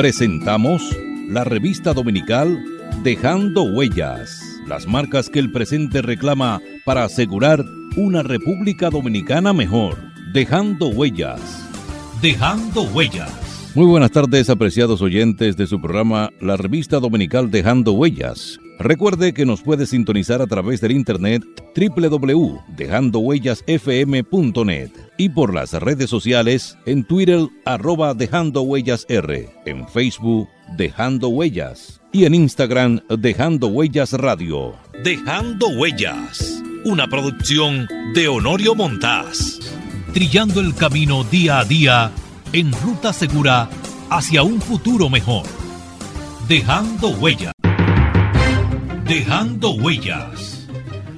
Presentamos la revista dominical Dejando Huellas, las marcas que el presente reclama para asegurar una República Dominicana mejor. Dejando Huellas. Dejando Huellas. Muy buenas tardes, apreciados oyentes de su programa La revista dominical Dejando Huellas. Recuerde que nos puede sintonizar a través del internet www.dejandohuellasfm.net y por las redes sociales en Twitter arroba Dejando Huellas R, en Facebook Dejando Huellas y en Instagram Dejando Huellas Radio. Dejando Huellas, una producción de Honorio Montás. Trillando el camino día a día en ruta segura hacia un futuro mejor. Dejando huellas. Dejando huellas.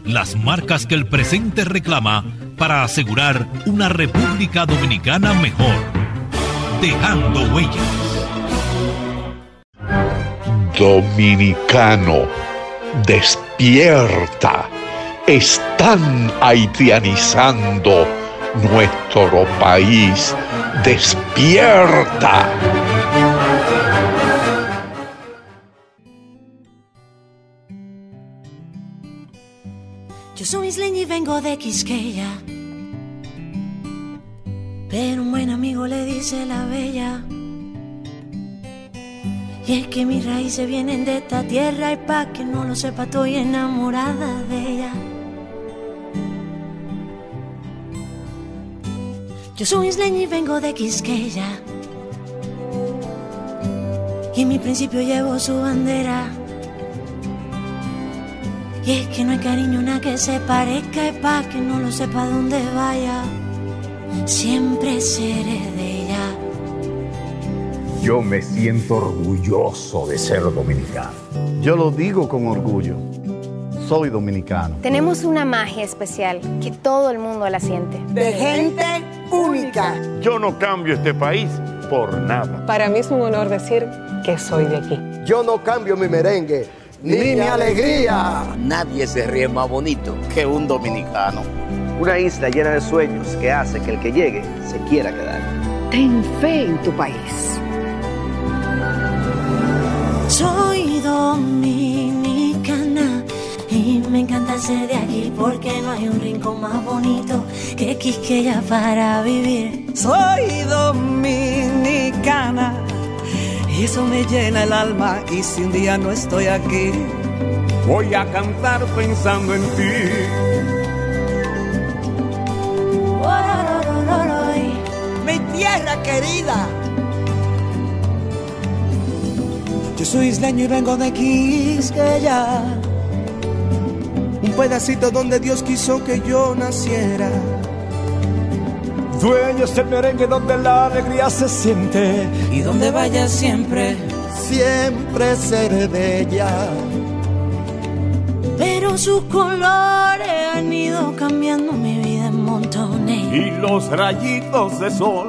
Las marcas que el presente reclama para asegurar una República Dominicana mejor. Dejando huellas. Dominicano, despierta. Están haitianizando nuestro país despierta. Yo soy isleña y vengo de Quisqueya. Pero un buen amigo le dice la bella. Y es que mis raíces vienen de esta tierra y pa' que no lo sepa estoy enamorada de ella. Yo soy isleña y vengo de Quisqueya. Y en mi principio llevo su bandera. Y es que no hay cariño una que se parezca y pa' que no lo sepa dónde vaya. Siempre seré de ella. Yo me siento orgulloso de ser dominicano. Yo lo digo con orgullo. Soy dominicano. Tenemos una magia especial que todo el mundo la siente. De gente única. Yo no cambio este país por nada. Para mí es un honor decir que soy de aquí. Yo no cambio mi merengue ni, mi alegría. Nadie se ríe más bonito que un dominicano. Una isla llena de sueños que hace que el que llegue se quiera quedar. Ten fe en tu país. Soy dominicana y me encanta ser de aquí porque no hay un rincón más bonito que Quisqueya para vivir. Soy dominicana y eso me llena el alma y si un día no estoy aquí, voy a cantar pensando en ti. Mi tierra querida. Yo soy isleño y vengo de Quisqueya, un pedacito donde Dios quiso que yo naciera. Dueño es el merengue donde la alegría se siente. Y donde vaya siempre, siempre seré bella. Pero sus colores han ido cambiando mi vida en montones. Y los rayitos de sol,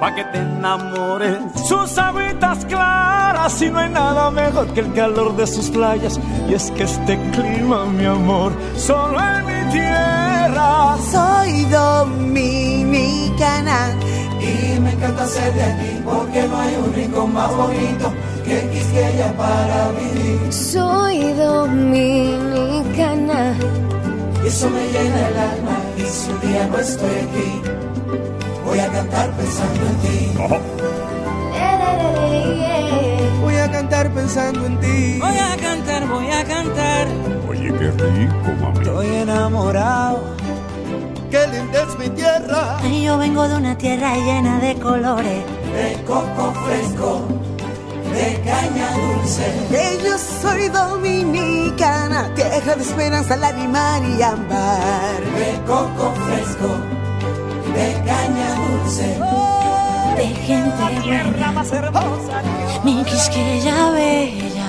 pa' que te enamores. Sus habitas claras y no hay nada mejor que el calor de sus playas. Y es que este clima, mi amor, solo en mi tierra. Soy dominicana y me encanta ser de aquí porque no hay un rincón más bonito que Quisqueya para vivir. Soy dominicana y eso me llena el alma y si un día no estoy aquí voy a cantar pensando en ti. Oh. Cantar pensando en ti. Voy a cantar, voy a cantar. Oye, qué rico, mami. Estoy enamorado. Qué linda es mi tierra. Y yo vengo de una tierra llena de colores. De coco fresco, de caña dulce. Que yo soy dominicana, tierra de esperanza, lágrima y ámbar. De coco fresco, de caña dulce. De gente tierra más hermosa. Mi Quisqueya bella.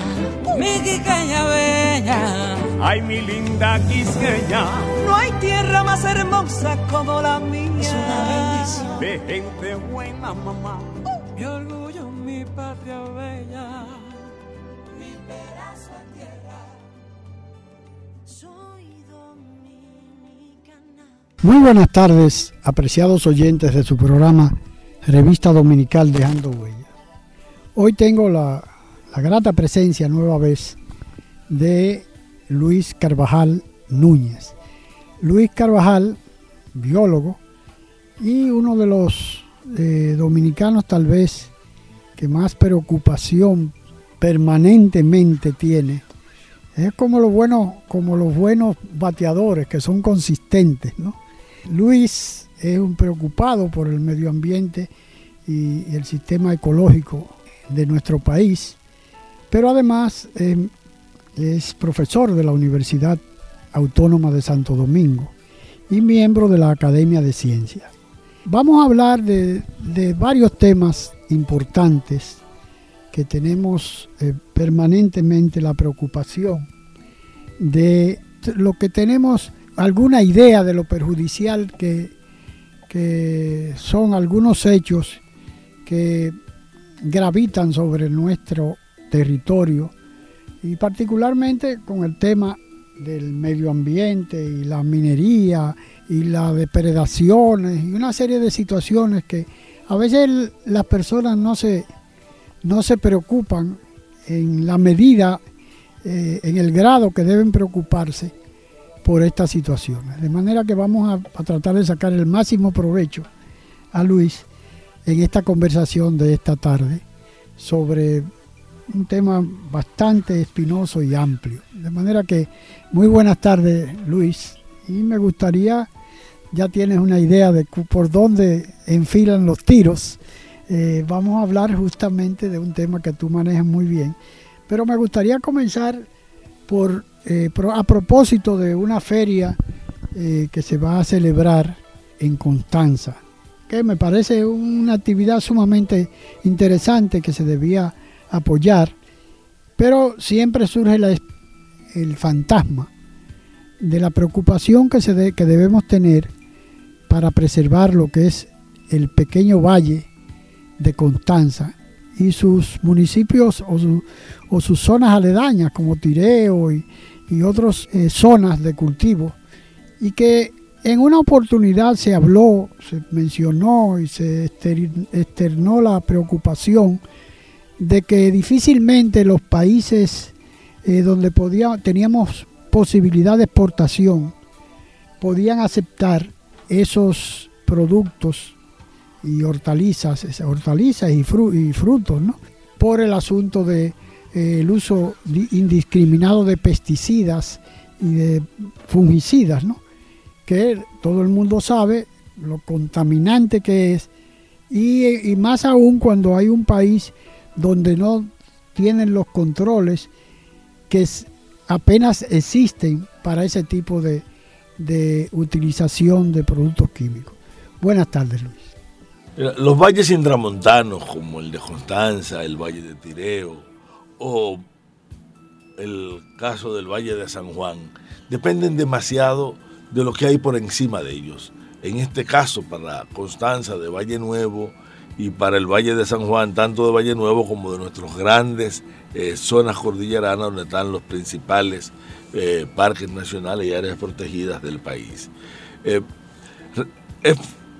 Mi Quisqueya bella. Ay, mi linda Quisqueya. No hay tierra más hermosa como la mía. Es una bendición. De gente buena, mamá. Mi orgullo, mi patria bella. Mi pedazo de tierra. Soy dominicana. Muy buenas tardes, apreciados oyentes de su programa Revista Dominical Dejando Huellas. Hoy tengo la, la grata presencia nueva vez de Luis Carvajal Núñez. Luis Carvajal, biólogo, y uno de los eh, dominicanos tal vez que más preocupación permanentemente tiene. Es como los buenos, como los buenos bateadores que son consistentes. Luis es un preocupado por el medio ambiente y, el sistema ecológico de nuestro país, pero además em, es profesor de la Universidad Autónoma de Santo Domingo y miembro de la Academia de Ciencias. Vamos a hablar de, varios temas importantes que tenemos eh, permanentemente la preocupación de lo que tenemos alguna idea de lo perjudicial que, que son algunos hechos que gravitan sobre nuestro territorio y particularmente con el tema del medio ambiente y la minería y las depredaciones y una serie de situaciones que a veces las personas no se, no se preocupan en la medida, eh, en el grado que deben preocuparse por estas situaciones. De manera que vamos a, tratar de sacar el máximo provecho a Luis en esta conversación de esta tarde sobre un tema bastante espinoso y amplio. De manera que muy buenas tardes Luis y me gustaría, ya tienes una idea de por dónde enfilan los tiros, eh, vamos a hablar justamente de un tema que tú manejas muy bien, pero me gustaría comenzar por, eh, a propósito de una feria eh, que se va a celebrar en Constanza, que me parece una actividad sumamente interesante que se debía apoyar, pero siempre surge el fantasma de la preocupación que, se que debemos tener para preservar lo que es el pequeño valle de Constanza y sus municipios o, sus zonas aledañas como Tireo y, otras eh, zonas de cultivo y que en una oportunidad se habló, se mencionó y se externó la preocupación de que difícilmente los países eh, donde podía, teníamos posibilidad de exportación podían aceptar esos productos y hortalizas, hortalizas y, frutos, ¿no? por el asunto de eh, el uso indiscriminado de pesticidas y de fungicidas, ¿no? que todo el mundo sabe lo contaminante que es y, más aún cuando hay un país donde no tienen los controles que apenas existen para ese tipo de, utilización de productos químicos. Buenas tardes, Luis. Los valles intramontanos, como el de Constanza, el Valle de Tireo o el caso del Valle de San Juan, dependen demasiado de lo que hay por encima de ellos. En este caso, para Constanza de Valle Nuevo, y para el Valle de San Juan, tanto de Valle Nuevo como de nuestras grandes eh, zonas cordilleranas donde están los principales eh, parques nacionales y áreas protegidas del país. Eh, es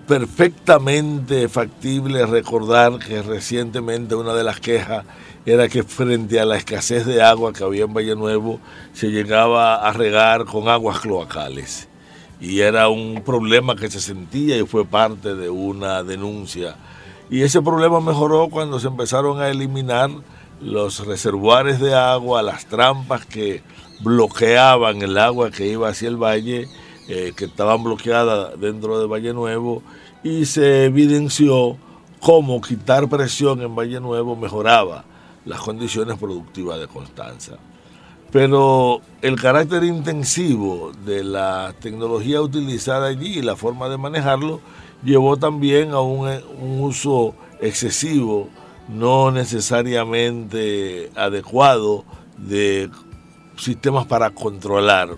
perfectamente factible recordar que recientemente una de las quejas era que frente a la escasez de agua que había en Valle Nuevo se llegaba a regar con aguas cloacales. Y era un problema que se sentía y fue parte de una denuncia y ese problema mejoró cuando se empezaron a eliminar los reservoires de agua, las trampas que bloqueaban el agua que iba hacia el valle, eh, que estaban bloqueadas dentro de Valle Nuevo, y se evidenció cómo quitar presión en Valle Nuevo mejoraba las condiciones productivas de Constanza. Pero el carácter intensivo de la tecnología utilizada allí y la forma de manejarlo llevó también a un, uso excesivo, no necesariamente adecuado, de sistemas para controlar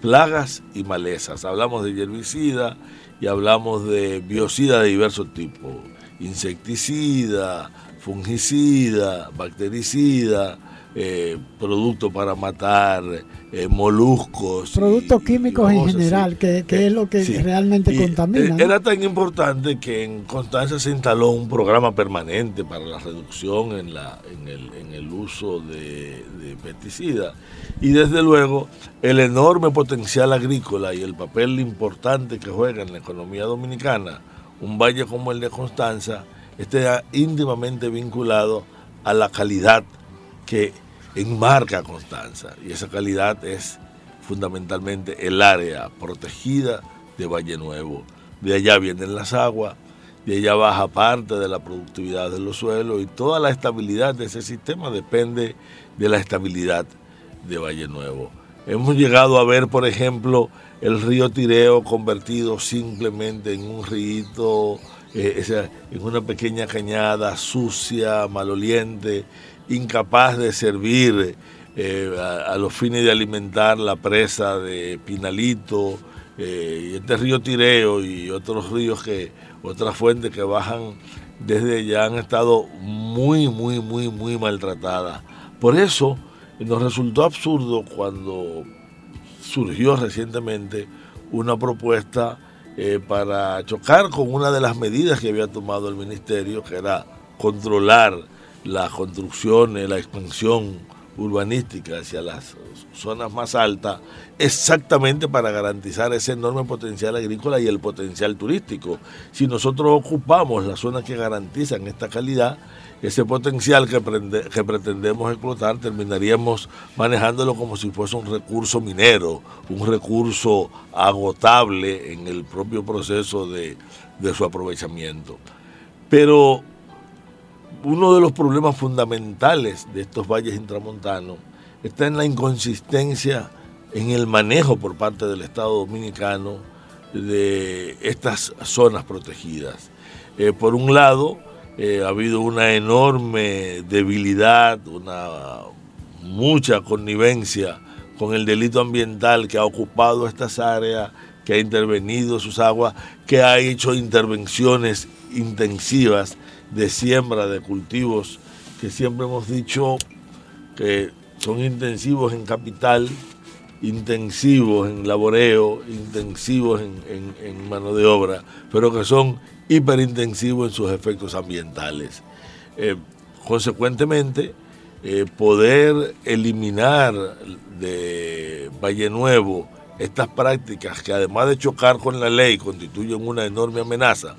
plagas y malezas. Hablamos de herbicida y hablamos de biocida de diversos tipos, insecticida, fungicida, bactericida, eh, productos para matar eh, moluscos. Productos químicos en general, que, es lo que realmente contamina. Era tan importante que en Constanza se instaló un programa permanente para la reducción en, la, en, el, en el uso de, de pesticidas. Y desde luego el enorme potencial agrícola y el papel importante que juega en la economía dominicana, un valle como el de Constanza, está íntimamente vinculado a la calidad que enmarca Constanza. Y esa calidad es fundamentalmente el área protegida de Valle Nuevo. De allá vienen las aguas, de allá baja parte de la productividad de los suelos y toda la estabilidad de ese sistema depende de la estabilidad de Valle Nuevo. Hemos llegado a ver, por ejemplo, el río Tireo convertido simplemente en un río, eh, en una pequeña cañada sucia, maloliente, incapaz de servir eh, a, los fines de alimentar la presa de Pinalito, eh, y este río Tireo y otros ríos que, otras fuentes que bajan desde allá han estado muy, muy, muy, muy maltratadas. Por eso nos resultó absurdo cuando surgió recientemente una propuesta eh, para chocar con una de las medidas que había tomado el ministerio, que era controlar las construcciones, la expansión urbanística hacia las zonas más altas, exactamente para garantizar ese enorme potencial agrícola y el potencial turístico. Si nosotros ocupamos las zonas que garantizan esta calidad, ese potencial que, que, pretendemos explotar terminaríamos manejándolo como si fuese un recurso minero, un recurso agotable en el propio proceso de, de su aprovechamiento. Pero uno de los problemas fundamentales de estos valles intramontanos está en la inconsistencia en el manejo por parte del Estado dominicano de estas zonas protegidas. Eh, por un lado, eh, ha habido una enorme debilidad, una mucha connivencia con el delito ambiental que ha ocupado estas áreas, que ha intervenido sus aguas, que ha hecho intervenciones intensivas de siembra de cultivos que siempre hemos dicho que son intensivos en capital, intensivos en laboreo, intensivos en, mano de obra, pero que son hiperintensivos en sus efectos ambientales. Eh, consecuentemente, eh, poder eliminar de Valle Nuevo estas prácticas que además de chocar con la ley constituyen una enorme amenaza,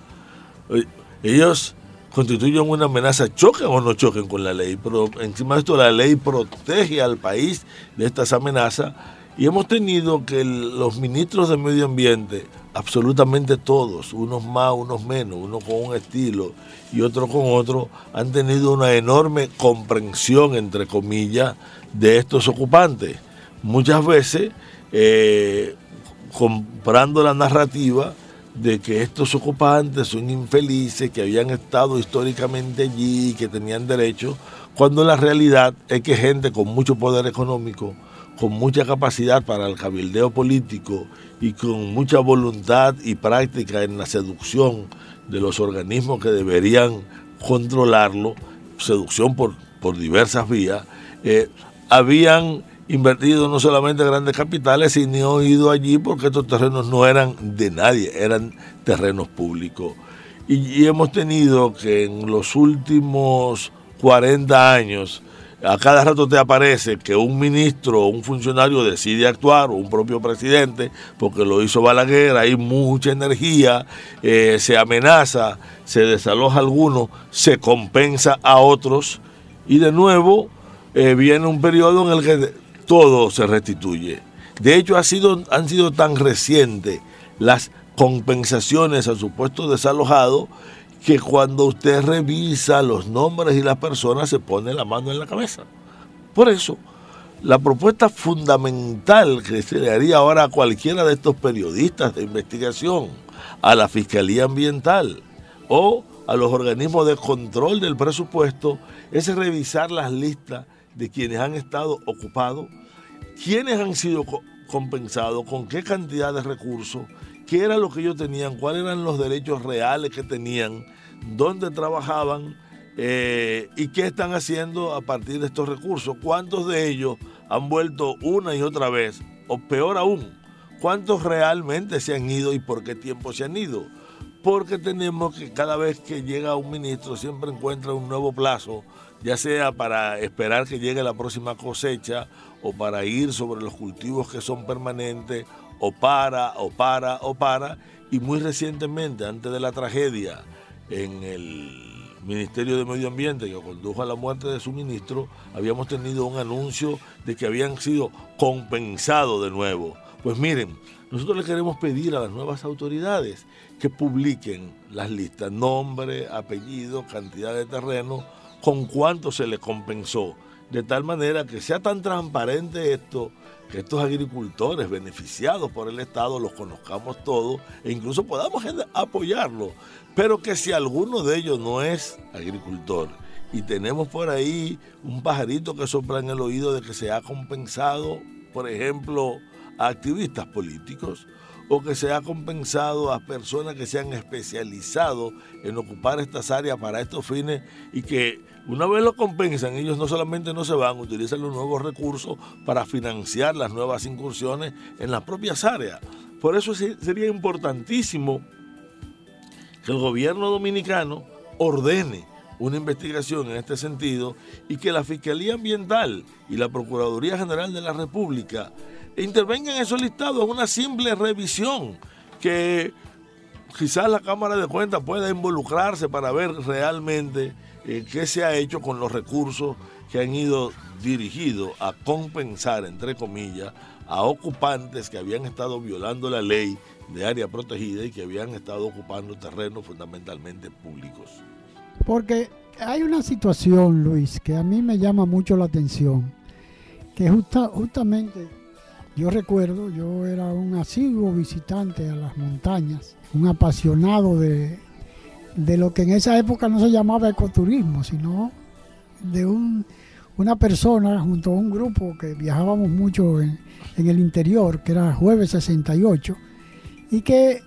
eh, ellos constituyen una amenaza, choquen o no choquen con la ley, pero encima de esto la ley protege al país de estas amenazas y hemos tenido que los ministros de medio ambiente, absolutamente todos, unos más, unos menos, uno con un estilo y otro con otro, han tenido una enorme comprensión, entre comillas, de estos ocupantes. Muchas veces eh, comprando la narrativa, de que estos ocupantes son infelices, que habían estado históricamente allí, que tenían derecho, cuando la realidad es que gente con mucho poder económico, con mucha capacidad para el cabildeo político y con mucha voluntad y práctica en la seducción de los organismos que deberían controlarlo, seducción por, por diversas vías, eh, habían invertido no solamente grandes capitales, sino ido allí porque estos terrenos no eran de nadie, eran terrenos públicos. Y, hemos tenido que en los últimos 40 años, a cada rato te aparece que un ministro o un funcionario decide actuar, o un propio presidente, porque lo hizo Balaguer, hay mucha energía, eh, se amenaza, se desaloja a algunos, se compensa a otros, y de nuevo eh, viene un periodo en el que todo se restituye. De hecho, han sido tan recientes las compensaciones a supuestos desalojados que cuando usted revisa los nombres y las personas se pone la mano en la cabeza. Por eso, la propuesta fundamental que se le haría ahora a cualquiera de estos periodistas de investigación, a la Fiscalía Ambiental o a los organismos de control del presupuesto, es revisar las listas de quienes han estado ocupados, quiénes han sido compensados, con qué cantidad de recursos, qué era lo que ellos tenían, cuáles eran los derechos reales que tenían, dónde trabajaban Eh, ¿Y qué están haciendo a partir de estos recursos? ¿Cuántos de ellos han vuelto una y otra vez? O peor aún, ¿cuántos realmente se han ido y por qué tiempo se han ido? Porque tenemos que cada vez que llega un ministro siempre encuentra un nuevo plazo, ya sea para esperar que llegue la próxima cosecha o para ir sobre los cultivos que son permanentes, o para, o para, o para. Y muy recientemente, antes de la tragedia en el Ministerio de Medio Ambiente que condujo a la muerte de su ministro, habíamos tenido un anuncio de que habían sido compensados de nuevo. Pues miren, nosotros le queremos pedir a las nuevas autoridades que publiquen las listas, nombre, apellido, cantidad de terreno, con cuánto se le compensó, de tal manera que sea tan transparente esto que estos agricultores beneficiados por el Estado los conozcamos todos e incluso podamos apoyarlos. Pero que si alguno de ellos no es agricultor y tenemos por ahí un pajarito que sopla en el oído de que se ha compensado, por ejemplo, a activistas políticos, o que se ha compensado a personas que se han especializado en ocupar estas áreas para estos fines y que una vez lo compensan, ellos no solamente no se van, utilizan los nuevos recursos para financiar las nuevas incursiones en las propias áreas. Por eso sería importantísimo que el gobierno dominicano ordene una investigación en este sentido y que la Fiscalía Ambiental y la Procuraduría General de la República intervengan en esos listados, una simple revisión que quizás la Cámara de Cuentas pueda involucrarse para ver realmente eh, qué se ha hecho con los recursos que han ido dirigidos a compensar, entre comillas, a ocupantes que habían estado violando la ley de área protegida y que habían estado ocupando terrenos fundamentalmente públicos. Porque hay una situación, Luis, que a mí me llama mucho la atención, que justamente yo recuerdo, yo era un asiduo visitante a las montañas, un apasionado de, de lo que en esa época no se llamaba ecoturismo, sino de un, una persona junto a un grupo que viajábamos mucho en, el interior, que era Jueves 68, y que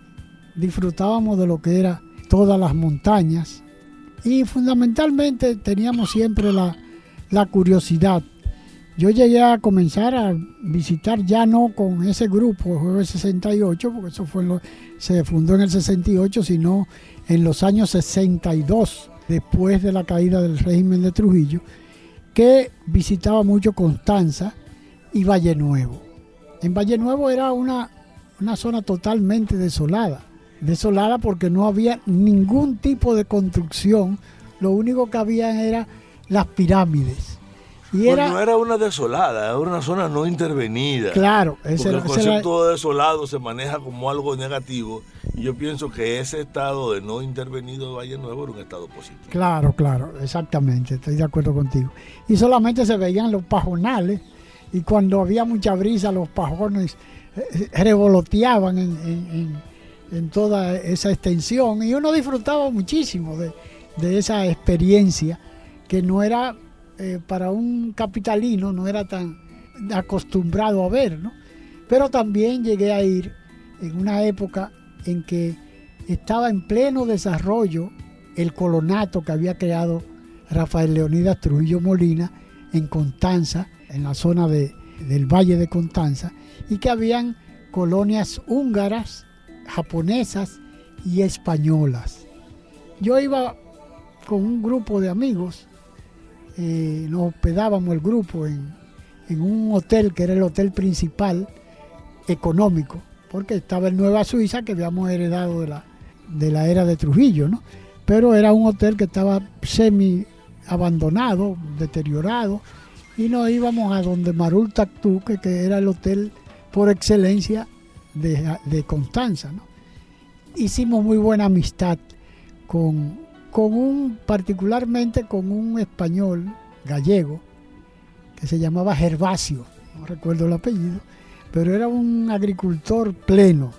disfrutábamos de lo que era todas las montañas. Y fundamentalmente teníamos siempre la, la curiosidad. Yo llegué a comenzar a visitar ya no con ese grupo, Jueves 68, porque eso fue se fundó en el 68, sino en los años 62, después de la caída del régimen de Trujillo, que visitaba mucho Constanza y Valle Nuevo. En Valle Nuevo era una, una zona totalmente desolada, desolada porque no había ningún tipo de construcción, lo único que había era las pirámides y era, no era una desolada, era una zona no intervenida. Claro, ese porque el concepto de desolado se maneja como algo negativo y yo pienso que ese estado de no intervenido de Valle Nuevo era un estado positivo. Claro, claro, exactamente, estoy de acuerdo contigo. Y solamente se veían los pajonales y cuando había mucha brisa los pajones eh, revoloteaban en, toda esa extensión y uno disfrutaba muchísimo de, de esa experiencia que no era eh, para un capitalino no era tan acostumbrado a ver, ¿no? Pero también llegué a ir en una época en que estaba en pleno desarrollo el colonato que había creado Rafael Leonidas Trujillo Molina en Constanza, en la zona de, del Valle de Constanza, y que habían colonias húngaras, japonesas y españolas. Yo iba con un grupo de amigos eh, nos hospedábamos el grupo en, un hotel que era el hotel principal económico, porque estaba en Nueva Suiza que habíamos heredado de la, era de Trujillo. Pero era un hotel que estaba semi abandonado, deteriorado, y nos íbamos a donde Marul Taktuk, que era el hotel por excelencia de, de Constanza, ¿no? Hicimos muy buena amistad con, con un, particularmente con un español gallego que se llamaba Gervasio, no recuerdo el apellido, pero era un agricultor pleno,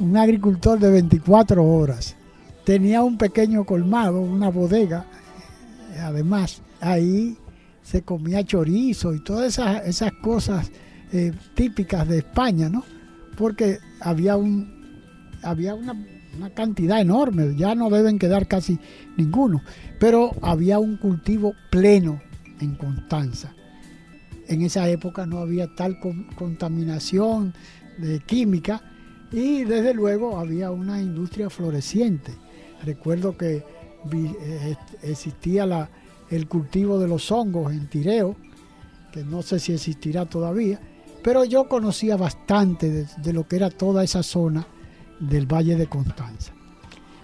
un agricultor de 24 horas. Tenía un pequeño colmado, una bodega, además ahí se comía chorizo y todas esas, esas cosas eh, típicas de España, ¿no? Porque había un había una una cantidad enorme, ya no deben quedar casi ninguno, pero había un cultivo pleno en Constanza. En esa época no había tal contaminación de química y desde luego había una industria floreciente. Recuerdo que eh, existía la, el cultivo de los hongos en Tireo, que no sé si existirá todavía, pero yo conocía bastante de, lo que era toda esa zona del Valle de Constanza.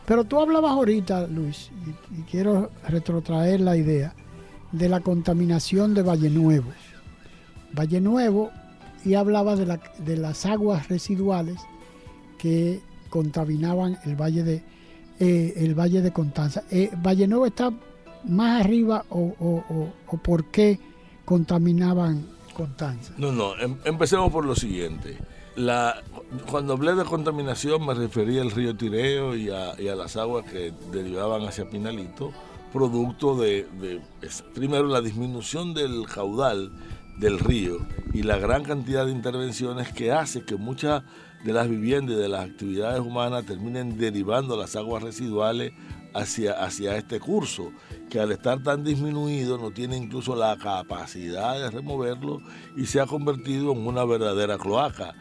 Pero tú hablabas ahorita, Luis, y, quiero retrotraer la idea de la contaminación de Valle Nuevo. Valle Nuevo, y hablaba de, las aguas residuales que contaminaban el Valle de, eh, el Valle de Constanza. Eh, Valle Nuevo está más arriba o, o por qué contaminaban Constanza? No, no, em, empecemos por lo siguiente. La, cuando hablé de contaminación me refería al río Tireo y a, las aguas que derivaban hacia Pinalito, producto de, primero, la disminución del caudal del río y la gran cantidad de intervenciones que hace que muchas de las viviendas y de las actividades humanas terminen derivando las aguas residuales hacia, hacia este curso, que al estar tan disminuido no tiene incluso la capacidad de removerlo y se ha convertido en una verdadera cloaca.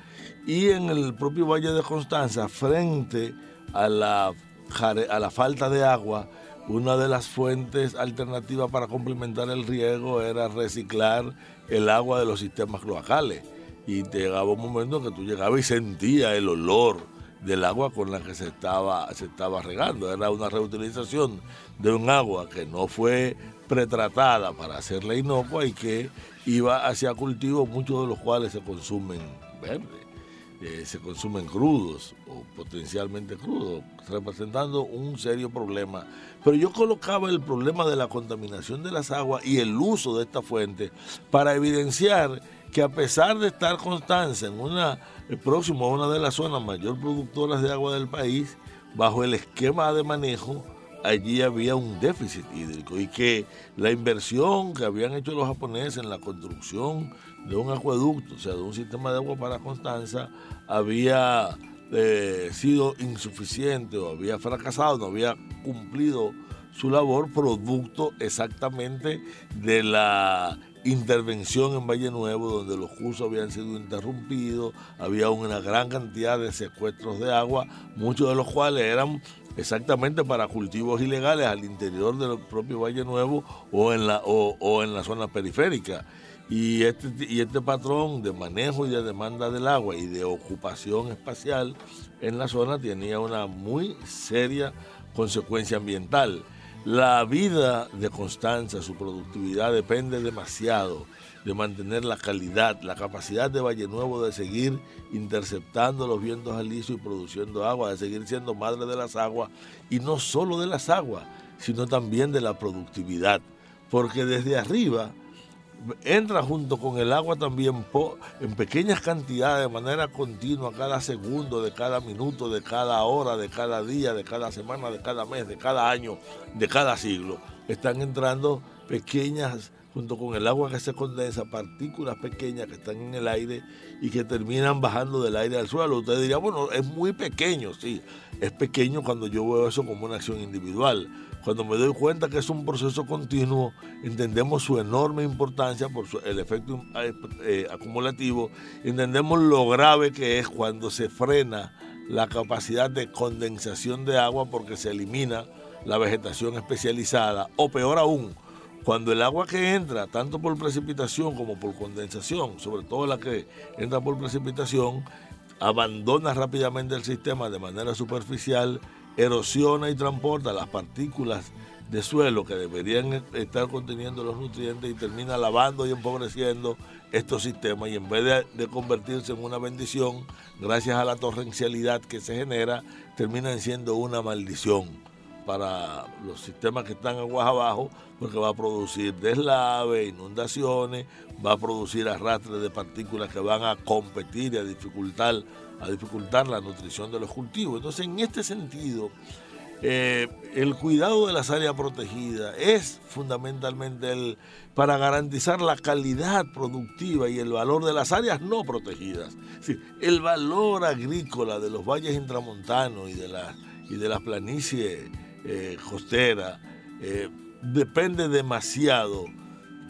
Y en el propio Valle de Constanza, frente a la, a la falta de agua, una de las fuentes alternativas para complementar el riego era reciclar el agua de los sistemas cloacales. Y llegaba un momento en que tú llegabas y sentías el olor del agua con la que se estaba, se estaba regando. Era una reutilización de un agua que no fue pretratada para hacerla inocua y que iba hacia cultivos, muchos de los cuales se consumen verdes, eh, se consumen crudos o potencialmente crudos, representando un serio problema. Pero yo colocaba el problema de la contaminación de las aguas y el uso de esta fuente para evidenciar que a pesar de estar Constanza en una, próximo a una de las zonas mayor productoras de agua del país, bajo el esquema de manejo, allí había un déficit hídrico y que la inversión que habían hecho los japoneses en la construcción de un acueducto, o sea, de un sistema de agua para Constanza, había eh, sido insuficiente o había fracasado, no había cumplido su labor producto exactamente de la intervención en Valle Nuevo, donde los cursos habían sido interrumpidos, había una gran cantidad de secuestros de agua, muchos de los cuales eran exactamente para cultivos ilegales al interior del propio Valle Nuevo o en la, o, en la zona periférica. Y este, y este patrón de manejo y de demanda del agua y de ocupación espacial en la zona tenía una muy seria consecuencia ambiental. La vida de Constanza, su productividad depende demasiado de mantener la calidad, la capacidad de Valle Nuevo de seguir interceptando los vientos alisios y produciendo agua, de seguir siendo madre de las aguas y no solo de las aguas, sino también de la productividad, porque desde arriba entra junto con el agua también en pequeñas cantidades, de manera continua, cada segundo, de cada minuto, de cada hora, de cada día, de cada semana, de cada mes, de cada año, de cada siglo. Están entrando pequeñas, junto con el agua que se condensa, partículas pequeñas que están en el aire y que terminan bajando del aire al suelo. Usted diría, bueno, es muy pequeño, sí, es pequeño cuando yo veo eso como una acción individual cuando me doy cuenta que es un proceso continuo, entendemos su enorme importancia por el efecto eh, eh, acumulativo, entendemos lo grave que es cuando se frena la capacidad de condensación de agua porque se elimina la vegetación especializada, o peor aún, cuando el agua que entra, tanto por precipitación como por condensación, sobre todo la que entra por precipitación, abandona rápidamente el sistema de manera superficial, erosiona y transporta las partículas de suelo que deberían estar conteniendo los nutrientes y termina lavando y empobreciendo estos sistemas y en vez de, convertirse en una bendición, gracias a la torrencialidad que se genera, terminan siendo una maldición para los sistemas que están aguas abajo, porque va a producir deslave, inundaciones, va a producir arrastres de partículas que van a competir y a dificultar a dificultar la nutrición de los cultivos. Entonces, en este sentido, eh, el cuidado de las áreas protegidas es fundamentalmente el, para garantizar la calidad productiva y el valor de las áreas no protegidas. el valor agrícola de los valles intramontanos y de, y de la planicie eh, costera eh, depende demasiado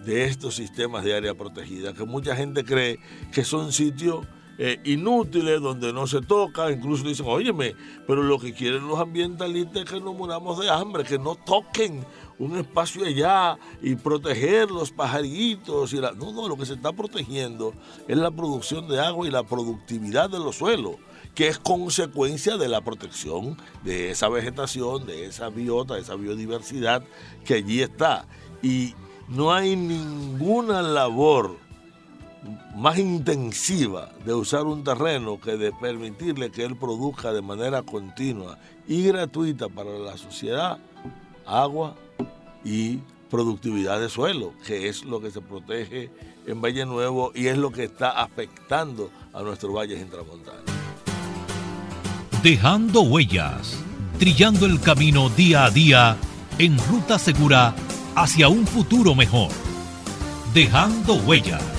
de estos sistemas de área protegida, que mucha gente cree que son sitios eh, inútiles donde no se toca, incluso dicen, óyeme, pero lo que quieren los ambientalistas es que no muramos de hambre, que no toquen un espacio allá y proteger los pajaritos. Y la... No, no, lo que se está protegiendo es la producción de agua y la productividad de los suelos que es consecuencia de la protección de esa vegetación, de esa biota, de esa biodiversidad que allí está. Y no hay ninguna labor más intensiva de usar un terreno que de permitirle que él produzca de manera continua y gratuita para la sociedad agua y productividad de suelo, que es lo que se protege en Valle Nuevo y es lo que está afectando a nuestros valles intramontanos. Dejando huellas, trillando el camino día a día en ruta segura hacia un futuro mejor. Dejando huellas.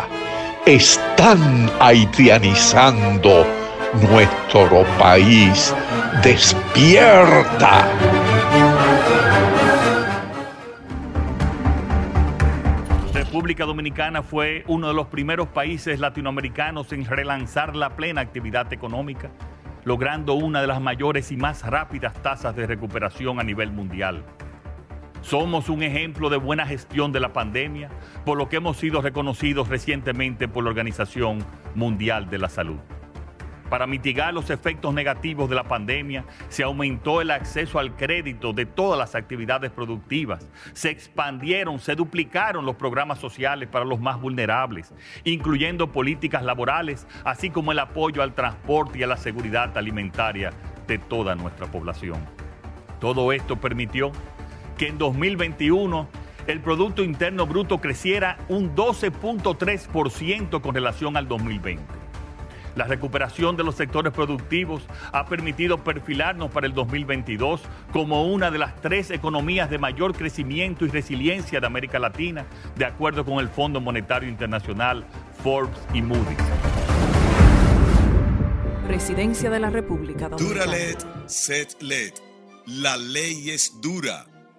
Están haitianizando nuestro país. Despierta. República Dominicana fue uno de los primeros países latinoamericanos en relanzar la plena actividad económica logrando una de las mayores y más rápidas tasas de recuperación a nivel mundial. Somos un ejemplo de buena gestión de la pandemia, por lo que hemos sido reconocidos recientemente por la Organización Mundial de la Salud. Para mitigar los efectos negativos de la pandemia, se aumentó el acceso al crédito de todas las actividades productivas, se expandieron, se duplicaron los programas sociales para los más vulnerables, incluyendo políticas laborales, así como el apoyo al transporte y a la seguridad alimentaria de toda nuestra población. Todo esto permitió que en 2021 el Producto Interno Bruto creciera un 12.3% con relación al 2020 la recuperación de los sectores productivos ha permitido perfilarnos para el 2022 como una de las tres economías de mayor crecimiento y resiliencia de América Latina, de acuerdo con el Fondo Monetario Internacional, Forbes y Moody's. Presidencia de la República Dominicana. Dura set LED. La ley es dura,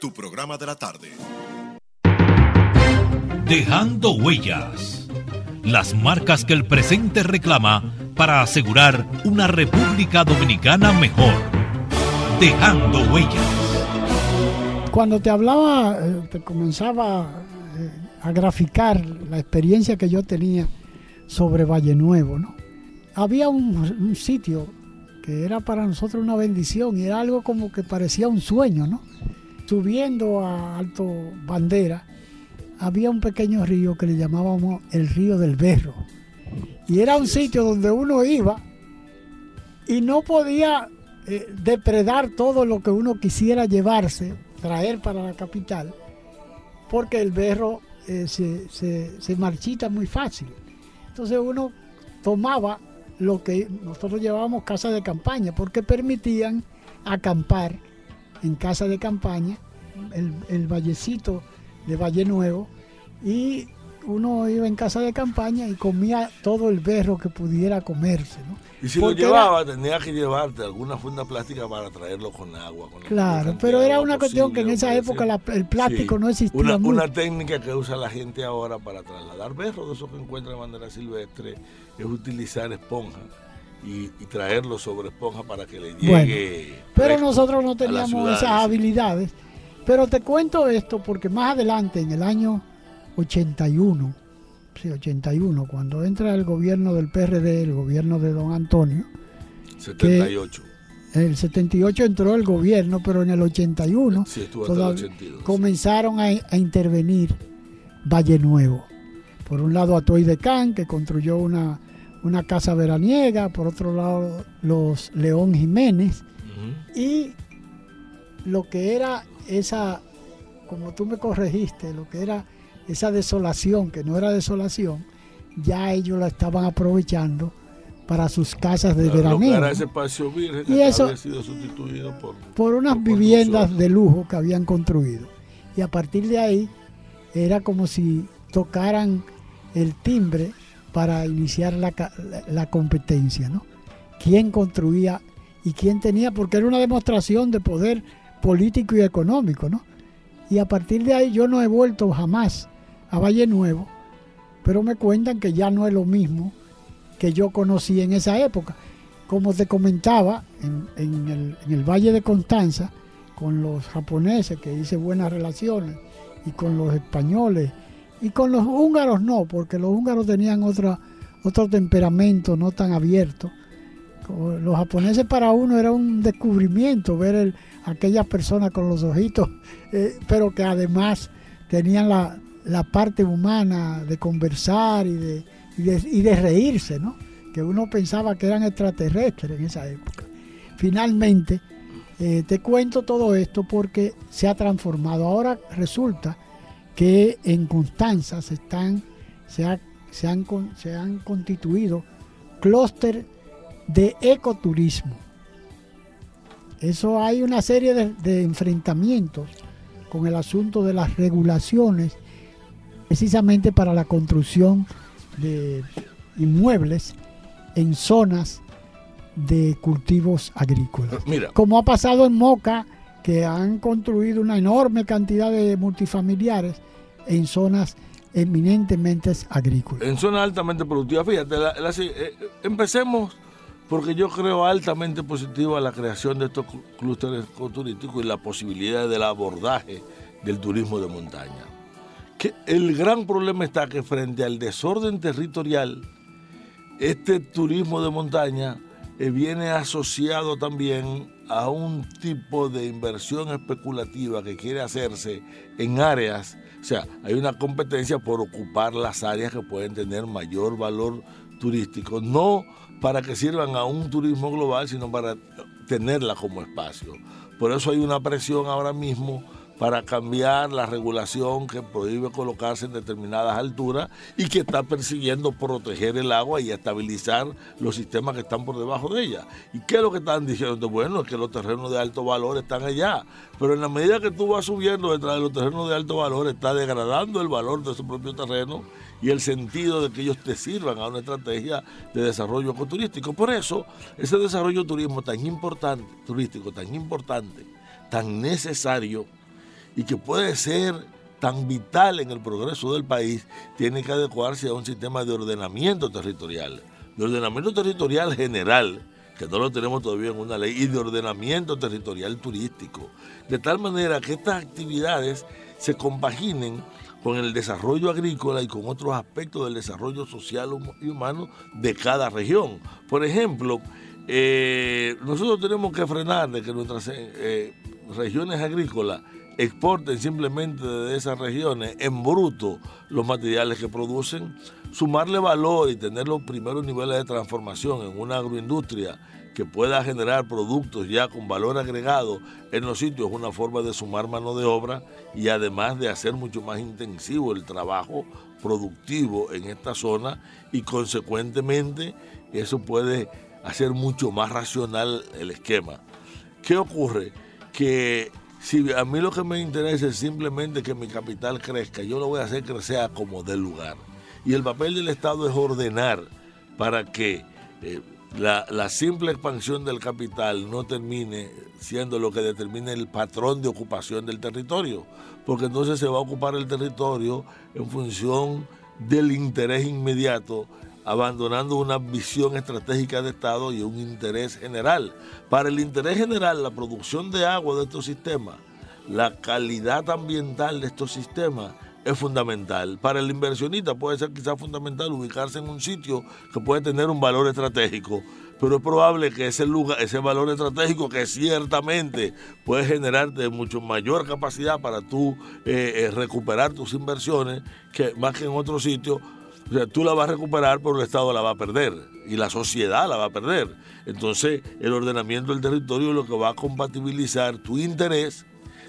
tu programa de la tarde. Dejando Huellas las marcas que el presente reclama para asegurar una República Dominicana mejor. Dejando huellas. Cuando te hablaba, eh, te comenzaba eh, a graficar la experiencia que yo tenía sobre Valle Nuevo, ¿no? Había un, un sitio que era para nosotros una bendición y era algo como que parecía un sueño, ¿no? Subiendo a Alto Bandera, había un pequeño río que le llamábamos el río del Berro. Y era un sitio donde uno iba y no podía eh, depredar todo lo que uno quisiera llevarse, traer para la capital, porque el berro eh, se, se marchita muy fácil. Entonces uno tomaba lo que nosotros llevábamos casa de campaña, porque permitían acampar en casa de campaña, el, el vallecito de Valle Nuevo, y uno iba en casa de campaña y comía todo el berro que pudiera comerse. ¿no? Y si lo llevaba, tenía que llevarte alguna funda plástica para traerlo con agua. claro, pero era una cuestión que en esa época el plástico no existía. Una, una, técnica que usa la gente ahora para trasladar berro de esos que encuentran de manera silvestre es utilizar esponja. Y, traerlo sobre esponja para que le llegue. pero nosotros no teníamos esas habilidades. Pero te cuento esto porque más adelante, en el año 81, sí, 81, cuando entra el gobierno del PRD, el gobierno de don Antonio. 78. el 78 entró el gobierno, pero en el 81 comenzaron a, intervenir Valle Nuevo. Por un lado Atoy de Can, que construyó una, una casa veraniega, por otro lado los León Jiménez, y lo que era esa, como tú me corregiste, lo que era esa desolación, que no era desolación, ya ellos la estaban aprovechando para sus casas de veraneo. ese espacio virgen y eso, había sido sustituido por, por unas viviendas de lujo que habían construido. Y a partir de ahí era como si tocaran el timbre para iniciar la, la competencia, ¿no? ¿Quién construía y quién tenía? Porque era una demostración de poder político y económico, ¿no? Y a partir de ahí yo no he vuelto jamás a Valle Nuevo, pero me cuentan que ya no es lo mismo que yo conocí en esa época. Como te comentaba, en, el, Valle de Constanza, con los japoneses, que hice buenas relaciones, y con los españoles, y con los húngaros no, porque los húngaros tenían otra, otro temperamento no tan abierto. Los japoneses para uno era un descubrimiento ver el, aquellas personas con los ojitos, eh, pero que además tenían la, la parte humana de conversar y de, y de, reírse, ¿no? Que uno pensaba que eran extraterrestres en esa época. Finalmente, eh, te cuento todo esto porque se ha transformado. Ahora resulta que en Constanza se, están, se, se, han, se han constituido clúster de ecoturismo. Eso hay una serie de enfrentamientos con el asunto de las regulaciones precisamente para la construcción de inmuebles en zonas de cultivos agrícolas. Como ha pasado en Moca, que han construido una enorme cantidad de multifamiliares en zonas eminentemente agrícolas. En zonas altamente productivas. Fíjate, eh, empecemos porque yo creo altamente positivo a la creación de estos clústeres turísticos y la posibilidad del abordaje del turismo de montaña que el gran problema está que frente al desorden territorial, este turismo de montaña eh, viene asociado también a un tipo de inversión especulativa que quiere hacerse en áreas, o sea, hay una competencia por ocupar las áreas que pueden tener mayor valor turístico, no para que sirvan a un turismo global, sino para tenerla como espacio. Por eso hay una presión ahora mismo para cambiar la regulación que prohíbe colocarse en determinadas alturas y que está persiguiendo proteger el agua y estabilizar los sistemas que están por debajo de ella. ¿Y qué es lo que están diciendo? Bueno, es que los terrenos de alto valor están allá, pero en la medida que tú vas subiendo detrás de los terrenos de alto valor, está degradando el valor de su propio terreno y el sentido de que ellos te sirvan a una estrategia de desarrollo ecoturístico. Por eso, ese desarrollo turismo tan importante, turístico tan importante, tan necesario, y que puede ser tan vital en el progreso del país, tiene que adecuarse a un sistema de ordenamiento territorial, de ordenamiento territorial general, que no lo tenemos todavía en una ley, y de ordenamiento territorial turístico, de tal manera que estas actividades se compaginen con el desarrollo agrícola y con otros aspectos del desarrollo social y humano de cada región. Por ejemplo, eh, nosotros tenemos que frenar de que nuestras eh, regiones agrícolas exporten simplemente de esas regiones en bruto los materiales que producen, sumarle valor y tener los primeros niveles de transformación en una agroindustria que pueda generar productos ya con valor agregado en los sitios es una forma de sumar mano de obra y además de hacer mucho más intensivo el trabajo productivo en esta zona y consecuentemente eso puede hacer mucho más racional el esquema. ¿Qué ocurre? Que si a mí lo que me interesa es simplemente que mi capital crezca, yo lo voy a hacer crecer como del lugar. Y el papel del Estado es ordenar para que eh, la, simple expansión del capital no termine siendo lo que determine el patrón de ocupación del territorio, porque entonces se va a ocupar el territorio en función del interés inmediato, abandonando una visión estratégica de Estado y un interés general. Para el interés general, la producción de agua de estos sistemas, la calidad ambiental de estos sistemas, es fundamental. Para el inversionista puede ser quizás fundamental ubicarse en un sitio que puede tener un valor estratégico, pero es probable que ese lugar, ese valor estratégico que ciertamente puede generarte mucho mayor capacidad para tú eh, eh, recuperar tus inversiones, que más que en otro sitio, o sea, tú la vas a recuperar, pero el Estado la va a perder y la sociedad la va a perder. Entonces, el ordenamiento del territorio es lo que va a compatibilizar tu interés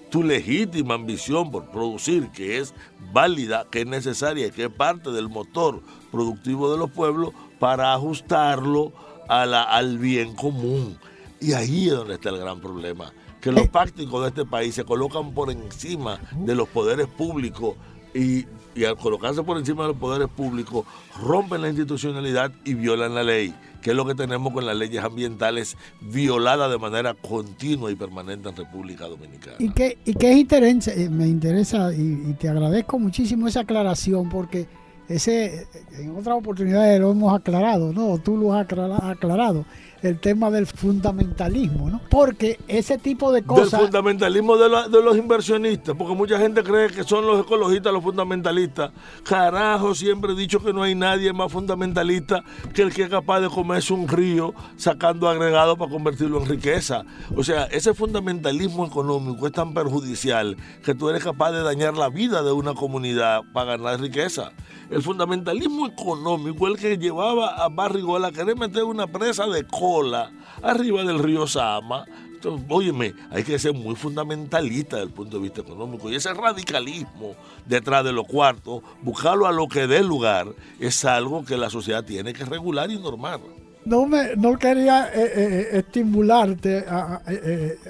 tu legítima ambición por producir, que es válida, que es necesaria, que es parte del motor productivo de los pueblos, para ajustarlo a la, al bien común. Y ahí es donde está el gran problema, que los prácticos de este país se colocan por encima de los poderes públicos y, y al colocarse por encima de los poderes públicos rompen la institucionalidad y violan la ley que es lo que tenemos con las leyes ambientales violadas de manera continua y permanente en República Dominicana. Y que, y que es eh, me interesa y, te agradezco muchísimo esa aclaración porque ese en otras oportunidades lo hemos aclarado, ¿no? Tú lo has aclarado el tema del fundamentalismo, ¿no? Porque ese tipo de cosas... Del fundamentalismo de, los inversionistas, porque mucha gente cree que son los ecologistas los fundamentalistas. Carajo, siempre he dicho que no hay nadie más fundamentalista que el que es capaz de comerse un río sacando agregado para convertirlo en riqueza. O sea, ese fundamentalismo económico es tan perjudicial que tú eres capaz de dañar la vida de una comunidad para ganar riqueza. El fundamentalismo económico, el que llevaba a Barrigol a querer meter una presa de cola arriba del río Sama. Entonces, óyeme, hay que ser muy fundamentalista desde el punto de vista económico. Y ese radicalismo detrás de los cuartos, buscarlo a lo que dé lugar, es algo que la sociedad tiene que regular y normar. No, me, no quería eh, eh, eh, estimularte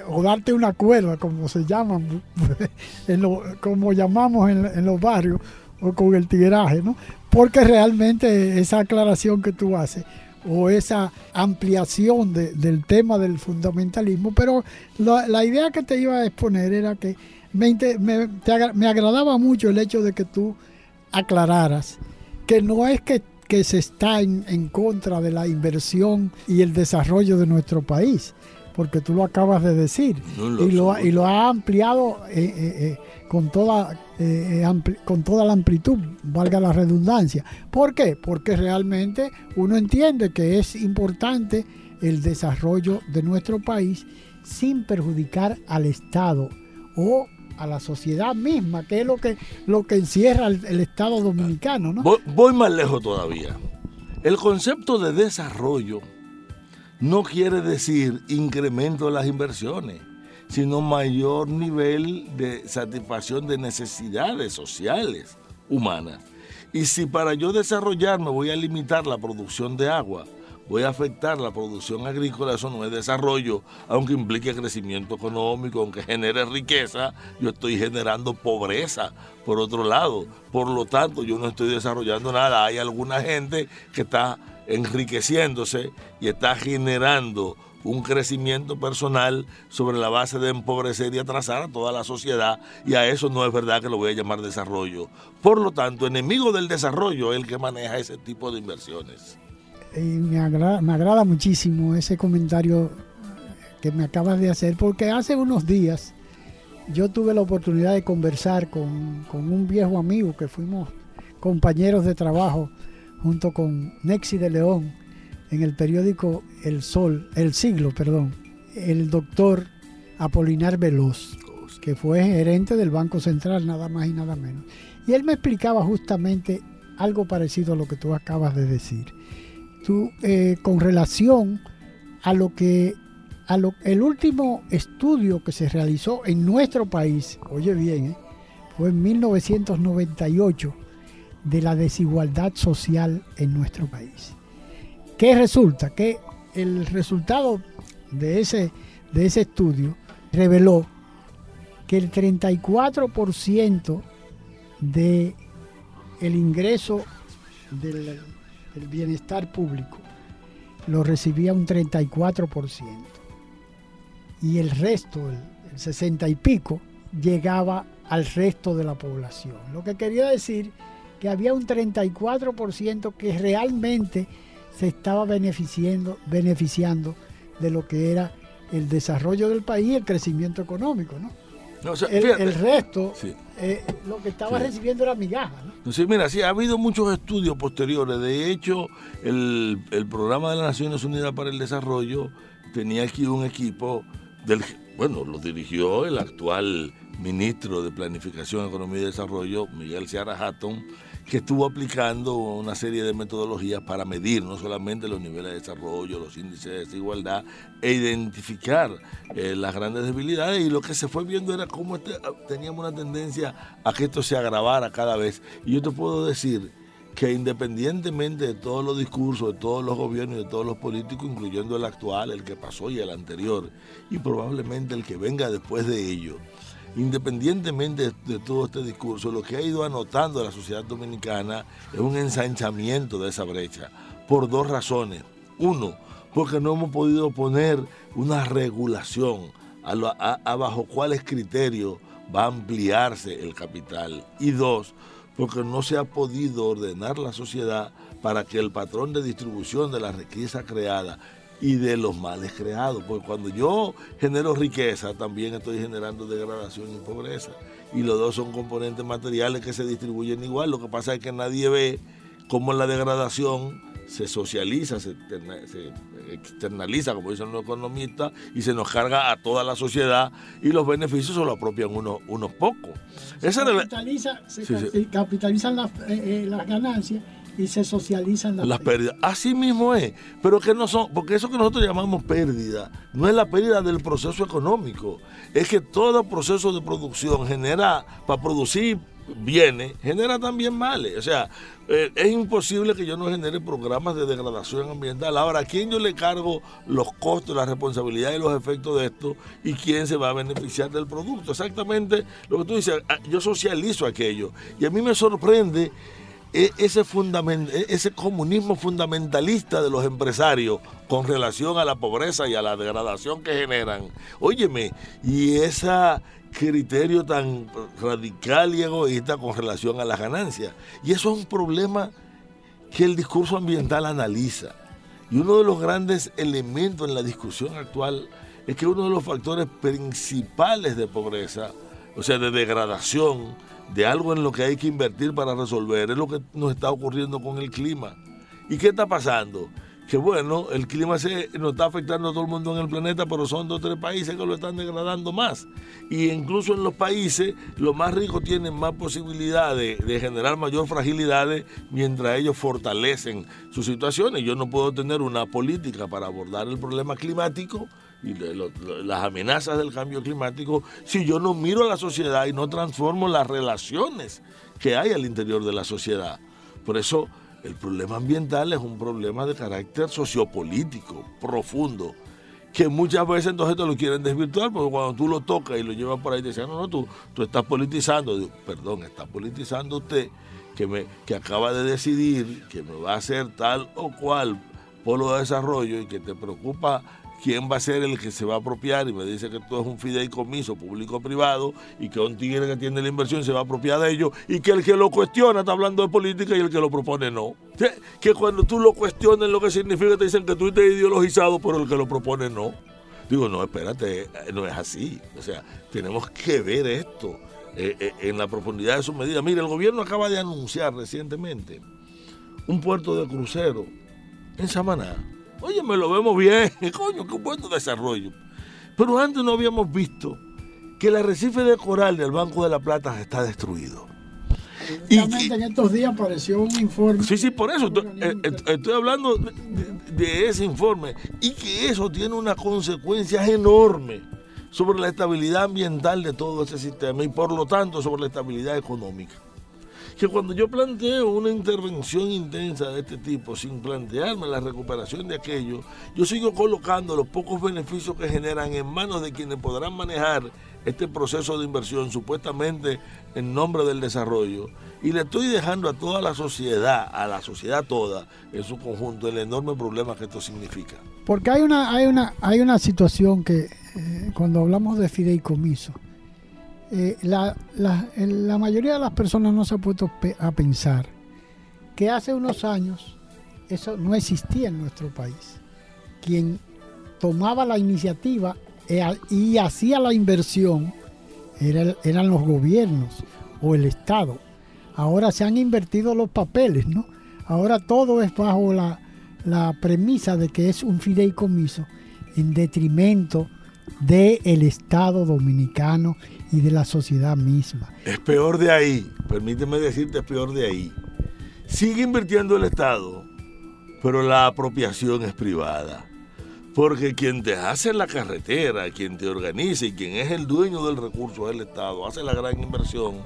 o darte una cuerda, como se llaman, como llamamos en, en los barrios, o con el tiraje, ¿no? Porque realmente esa aclaración que tú haces o esa ampliación del tema del fundamentalismo, pero la, idea que te iba a exponer era que me, me, agradaba mucho el hecho de que tú aclararas que no es que, se está en, contra de la inversión y el desarrollo de nuestro país, porque tú lo acabas de decir, y, lo, y lo ha ampliado eh, eh, eh, con toda eh, eh, con toda la amplitud, valga la redundancia. ¿Por qué? Porque realmente uno entiende que es importante el desarrollo de nuestro país sin perjudicar al Estado o a la sociedad misma, que es lo que, lo que encierra el, Estado dominicano. ¿no? voy más lejos todavía. El concepto de desarrollo no quiere decir incremento de las inversiones sino mayor nivel de satisfacción de necesidades sociales humanas. Y si para yo desarrollarme voy a limitar la producción de agua, voy a afectar la producción agrícola, eso no es desarrollo, aunque implique crecimiento económico, aunque genere riqueza, yo estoy generando pobreza por otro lado. Por lo tanto, yo no estoy desarrollando nada. Hay alguna gente que está enriqueciéndose y está generando un crecimiento personal sobre la base de empobrecer y atrasar a toda la sociedad y a eso no es verdad que lo voy a llamar desarrollo. Por lo tanto, enemigo del desarrollo es el que maneja ese tipo de inversiones. Me, me agrada muchísimo ese comentario que me acabas de hacer porque hace unos días yo tuve la oportunidad de conversar con, con un viejo amigo que fuimos compañeros de trabajo junto con Nexi de León en el periódico El Sol, El Siglo, perdón, el doctor Apolinar Veloz. Que fue gerente del Banco Central, nada más y nada menos. Y él me explicaba justamente algo parecido a lo que tú acabas de decir. Tú, eh, con relación a lo que a lo, el último estudio que se realizó en nuestro país, oye bien, eh, fue en 1998 de la desigualdad social en nuestro país. ¿Qué resulta? Que el resultado de ese, de ese estudio reveló que el 34% de ingreso del, del, bienestar público lo recibía un 34% y el resto, el, el 60 y pico, llegaba al resto de la población. Lo que quería decir que había un 34% que realmente se estaba beneficiando, beneficiando de lo que era el desarrollo del país y el crecimiento económico, ¿no? No, o sea, el, resto, sí. eh, lo que estaba Sí. recibiendo era migaja, ¿no? Sí, mira, sí, ha habido muchos estudios posteriores. De hecho, el, el programa de las Naciones Unidas para el Desarrollo tenía aquí un equipo del, bueno, lo dirigió el actual ministro de Planificación, Economía y Desarrollo, Miguel Seara Hatton, que estuvo aplicando una serie de metodologías para medir no solamente los niveles de desarrollo, los índices de desigualdad, e identificar eh, las grandes debilidades. Y lo que se fue viendo era cómo este, teníamos una tendencia a que esto se agravara cada vez. Y yo te puedo decir que independientemente de todos los discursos, de todos los gobiernos y de todos los políticos, incluyendo el actual, el que pasó y el anterior, y probablemente el que venga después de ello, independientemente de, todo este discurso, lo que ha ido anotando la sociedad dominicana es un ensanchamiento de esa brecha, por dos razones. Uno, porque no hemos podido poner una regulación a, a bajo cuáles criterios va a ampliarse el capital. Y dos, porque no se ha podido ordenar la sociedad para que el patrón de distribución de la riqueza creada y de los males creados. Porque cuando yo genero riqueza, también estoy generando degradación y pobreza. Y los dos son componentes materiales que se distribuyen igual. Lo que pasa es que nadie ve cómo la degradación se socializa, se, se, externaliza, como dicen los economistas, y se nos carga a toda la sociedad y los beneficios se los apropian unos, unos pocos. Se, capitaliza, se sí, sí. capitalizan las, eh, eh, las ganancias y se socializan las, las pérdidas. Así mismo es, pero que no son, porque eso que nosotros llamamos pérdida, no es la pérdida del proceso económico, es que todo proceso de producción genera, para producir bienes, genera también males. O sea, eh, es imposible que yo no genere programas de degradación ambiental. Ahora, ¿a quién yo le cargo los costos, la responsabilidad y los efectos de esto? ¿Y quién se va a beneficiar del producto? Exactamente lo que tú dices, ah, yo socializo aquello. Y a mí me sorprende ese, fundament, ese comunismo fundamentalista de los empresarios con relación a la pobreza y a la degradación que generan. Óyeme, y ese criterio tan radical y egoísta con relación a las ganancias. Y eso es un problema que el discurso ambiental analiza. Y uno de los grandes elementos en la discusión actual es que uno de los factores principales de pobreza, o sea, de degradación, de algo en lo que hay que invertir para resolver, es lo que nos está ocurriendo con el clima. ¿Y qué está pasando? Que bueno, el clima se, nos está afectando a todo el mundo en el planeta, pero son dos o tres países que lo están degradando más. Y incluso en los países, los más ricos tienen más posibilidades de, de generar mayor fragilidades mientras ellos fortalecen sus situaciones. Yo no puedo tener una política para abordar el problema climático y las amenazas del cambio climático si yo no miro a la sociedad y no transformo las relaciones que hay al interior de la sociedad. Por eso el problema ambiental es un problema de carácter sociopolítico profundo que muchas veces entonces te lo quieren desvirtuar porque cuando tú lo tocas y lo llevas por ahí te dicen no, no, tú, tú estás politizando. Perdón, está politizando usted que, me, que acaba de decidir que me va a hacer tal o cual polo de desarrollo y que te preocupa quién va a ser el que se va a apropiar y me dice que todo es un fideicomiso público-privado y que un tigre que tiene la inversión se va a apropiar de ello y que el que lo cuestiona está hablando de política y el que lo propone no. Que cuando tú lo cuestiones lo que significa te dicen que tú estás ideologizado pero el que lo propone no. Digo, no, espérate, no es así. O sea, tenemos que ver esto eh, eh, en la profundidad de sus medidas. Mire, el gobierno acaba de anunciar recientemente un puerto de crucero en Samaná Oye, me lo vemos bien, coño, qué buen desarrollo. Pero antes no habíamos visto que el arrecife de coral del Banco de la Plata está destruido. Y en estos días apareció un informe. Sí, sí, por eso estoy, eh, estoy hablando de, de, ese informe y que eso tiene unas consecuencias enormes sobre la estabilidad ambiental de todo ese sistema y por lo tanto sobre la estabilidad económica que cuando yo planteo una intervención intensa de este tipo sin plantearme la recuperación de aquello, yo sigo colocando los pocos beneficios que generan en manos de quienes podrán manejar este proceso de inversión supuestamente en nombre del desarrollo y le estoy dejando a toda la sociedad, a la sociedad toda en su conjunto el enorme problema que esto significa. Porque hay una hay una hay una situación que eh, cuando hablamos de fideicomiso eh, la, la, mayoría de las personas no se ha puesto a pensar que hace unos años eso no existía en nuestro país. Quien tomaba la iniciativa e y hacía la inversión eran los gobiernos o el Estado. Ahora se han invertido los papeles, ¿no? Ahora todo es bajo la, la premisa de que es un fideicomiso en detrimento del Estado dominicano y de la sociedad misma. Es peor de ahí, permíteme decirte, es peor de ahí. Sigue invirtiendo el Estado, pero la apropiación es privada. Porque quien te hace la carretera, quien te organiza y quien es el dueño del recurso es el Estado, hace la gran inversión.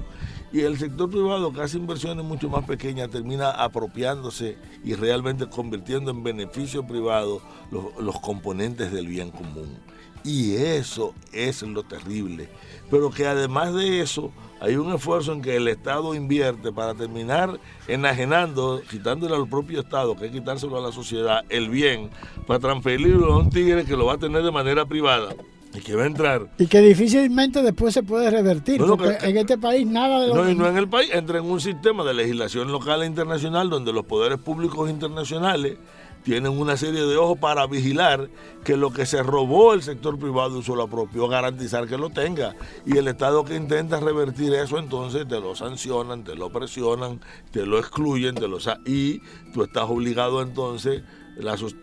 Y el sector privado que hace inversiones mucho más pequeñas termina apropiándose y realmente convirtiendo en beneficio privado los, los componentes del bien común. Y eso es lo terrible. Pero que además de eso, hay un esfuerzo en que el Estado invierte para terminar enajenando, quitándole al propio Estado, que es quitárselo a la sociedad, el bien, para transferirlo a un tigre que lo va a tener de manera privada y que va a entrar. Y que difícilmente después se puede revertir, porque en este país nada de lo No, y no en el país, entra en un sistema de legislación local e internacional donde los poderes públicos internacionales tienen una serie de ojos para vigilar que lo que se robó el sector privado uso lo propio, garantizar que lo tenga. Y el Estado que intenta revertir eso, entonces te lo sancionan, te lo presionan, te lo excluyen, te lo y tú estás obligado entonces,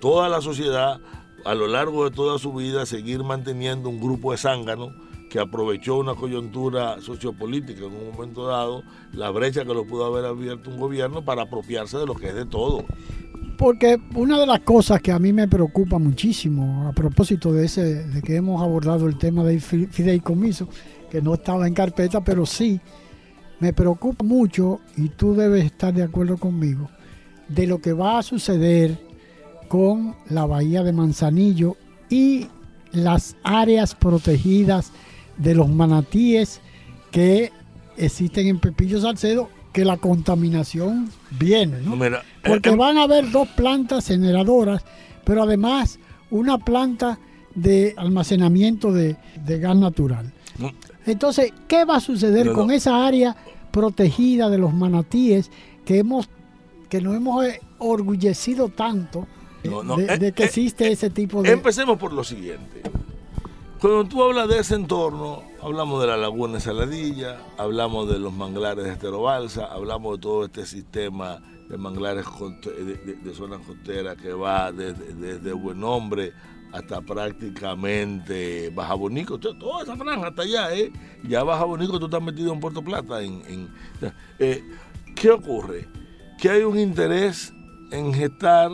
toda la sociedad, a lo largo de toda su vida, a seguir manteniendo un grupo de zánganos que aprovechó una coyuntura sociopolítica en un momento dado, la brecha que lo pudo haber abierto un gobierno para apropiarse de lo que es de todo. Porque una de las cosas que a mí me preocupa muchísimo a propósito de ese de que hemos abordado el tema del fideicomiso, que no estaba en carpeta, pero sí me preocupa mucho y tú debes estar de acuerdo conmigo de lo que va a suceder con la bahía de Manzanillo y las áreas protegidas de los manatíes que existen en Pepillo Salcedo que la contaminación viene, ¿no? Porque eh, van a haber dos plantas generadoras, pero además una planta de almacenamiento de, gas natural. Entonces, ¿qué va a suceder con esa área protegida de los manatíes que hemos que nos hemos orgullecido tanto de, de, eh, que eh, existe ese tipo de... Empecemos por lo siguiente. Cuando tú hablas de ese entorno, hablamos de la laguna de Saladilla, hablamos de los manglares de Esterobalsa, hablamos de todo este sistema de manglares de, de, zonas costeras que va desde, Buen Nombre hasta prácticamente Baja Bonico, toda esa franja hasta allá, ¿eh? Ya Baja Bonico tú estás metido en Puerto Plata. En, eh, ¿Qué ocurre? Que hay un interés en gestar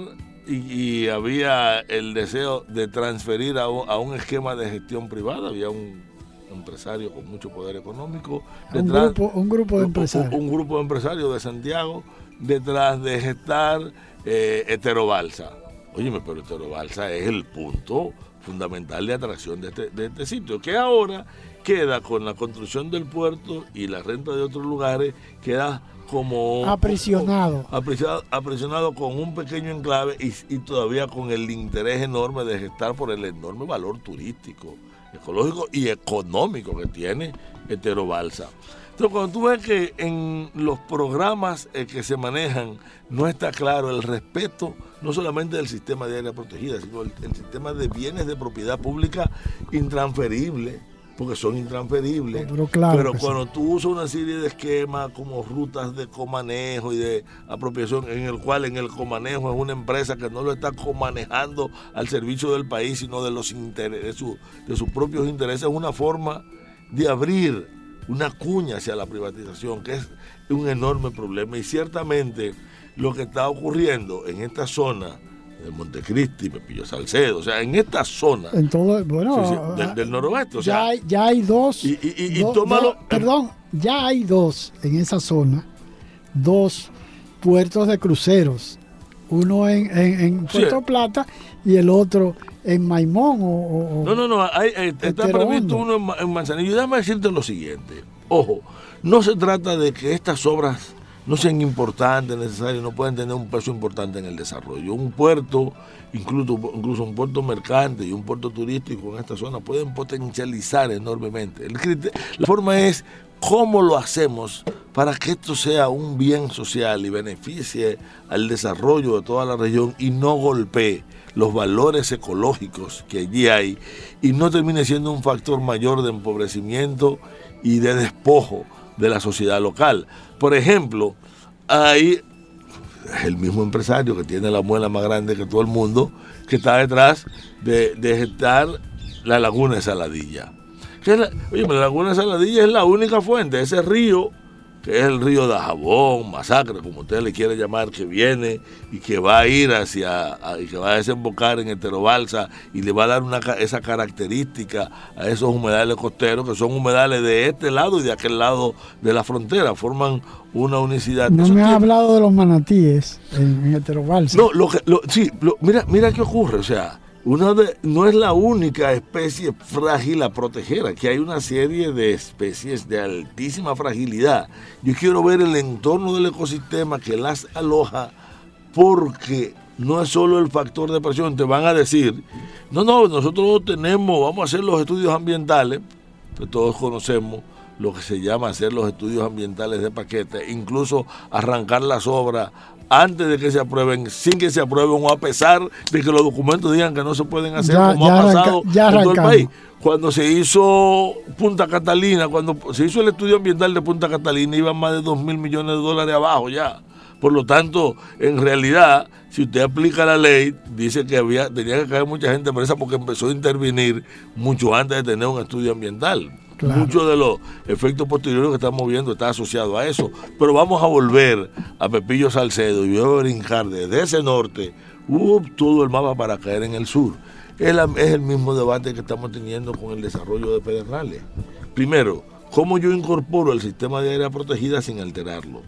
y, había el deseo de transferir a un, esquema de gestión privada, había un empresario con mucho poder económico. Detrás, un, grupo, de empresarios. Un, grupo de empresarios de Santiago detrás de gestar eh, Heterobalsa. Óyeme, pero Heterobalsa es el punto fundamental de atracción de este, de este sitio, que ahora queda con la construcción del puerto y la renta de otros lugares, queda como aprisionado. aprisionado. con un pequeño enclave y, todavía con el interés enorme de gestar por el enorme valor turístico, ecológico y económico que tiene Heterobalsa. Entonces, cuando tú ves que en los programas eh, que se manejan no está claro el respeto, no solamente del sistema de área protegida, sino el sistema de bienes de propiedad pública intransferible, porque son intransferibles. Pero, claro pero cuando tú usas una serie de esquemas como rutas de comanejo y de apropiación, en el cual en el comanejo es una empresa que no lo está comanejando al servicio del país, sino de los intereses, de, sus propios intereses, es una forma de abrir una cuña hacia la privatización, que es un enorme problema. Y ciertamente lo que está ocurriendo en esta zona de Montecristi, Pepillo Salcedo, o sea, en esta zona en todo, bueno, sí, sí, del, del, noroeste. O ya, sea, hay, ya hay dos. Y, y, y, do, tómalo. Do, perdón, ya hay dos en esa zona, dos puertos de cruceros. Uno en, en, en Puerto sí. Plata y el otro en Maimón o, o no no no hay, hay, está previsto uno en, en Manzanillo y déjame decirte lo siguiente ojo no se trata de que estas obras no sean importantes, necesarias, no pueden tener un peso importante en el desarrollo. Un puerto, incluso, incluso un puerto mercante y un puerto turístico en esta zona pueden potencializar enormemente. El, la forma es cómo lo hacemos para que esto sea un bien social y beneficie al desarrollo de toda la región y no golpee los valores ecológicos que allí hay y no termine siendo un factor mayor de empobrecimiento y de despojo de la sociedad local. Por ejemplo, hay el mismo empresario que tiene la muela más grande que todo el mundo, que está detrás de, de la laguna de Saladilla. Que oye, la laguna de Saladilla es la única fuente, ese río que es el río de Jabón, Masacre, como usted le quiere llamar, que viene y que va a ir hacia, a, y que va a desembocar en Heterobalsa y le va a dar una, esa característica a esos humedales costeros, que son humedales de este lado y de aquel lado de la frontera, forman una unicidad. No me ha hablado de los manatíes en, en Heterobalsa. No, lo que, lo, sí, lo, mira, mira qué ocurre, o sea, una de, no es la única especie frágil a proteger, aquí hay una serie de especies de altísima fragilidad. Yo quiero ver el entorno del ecosistema que las aloja porque no es solo el factor de presión, te van a decir, no, no, nosotros tenemos, vamos a hacer los estudios ambientales, que todos conocemos, lo que se llama hacer los estudios ambientales de paquete, incluso arrancar las obras antes de que se aprueben, sin que se aprueben o a pesar de que los documentos digan que no se pueden hacer ya, como ya ha pasado ya en todo el país. Cuando se hizo Punta Catalina, cuando se hizo el estudio ambiental de Punta Catalina, iban más de 2 mil millones de dólares abajo ya. Por lo tanto, en realidad, si usted aplica la ley, dice que había, tenía que caer mucha gente presa porque empezó a intervenir mucho antes de tener un estudio ambiental. Muchos de los efectos posteriores que estamos viendo está asociado a eso. Pero vamos a volver a Pepillo Salcedo y voy a brincar desde ese norte, uh, todo el mapa para caer en el sur. Es el mismo debate que estamos teniendo con el desarrollo de Pedernales. Primero, ¿cómo yo incorporo el sistema de área protegida sin alterarlo?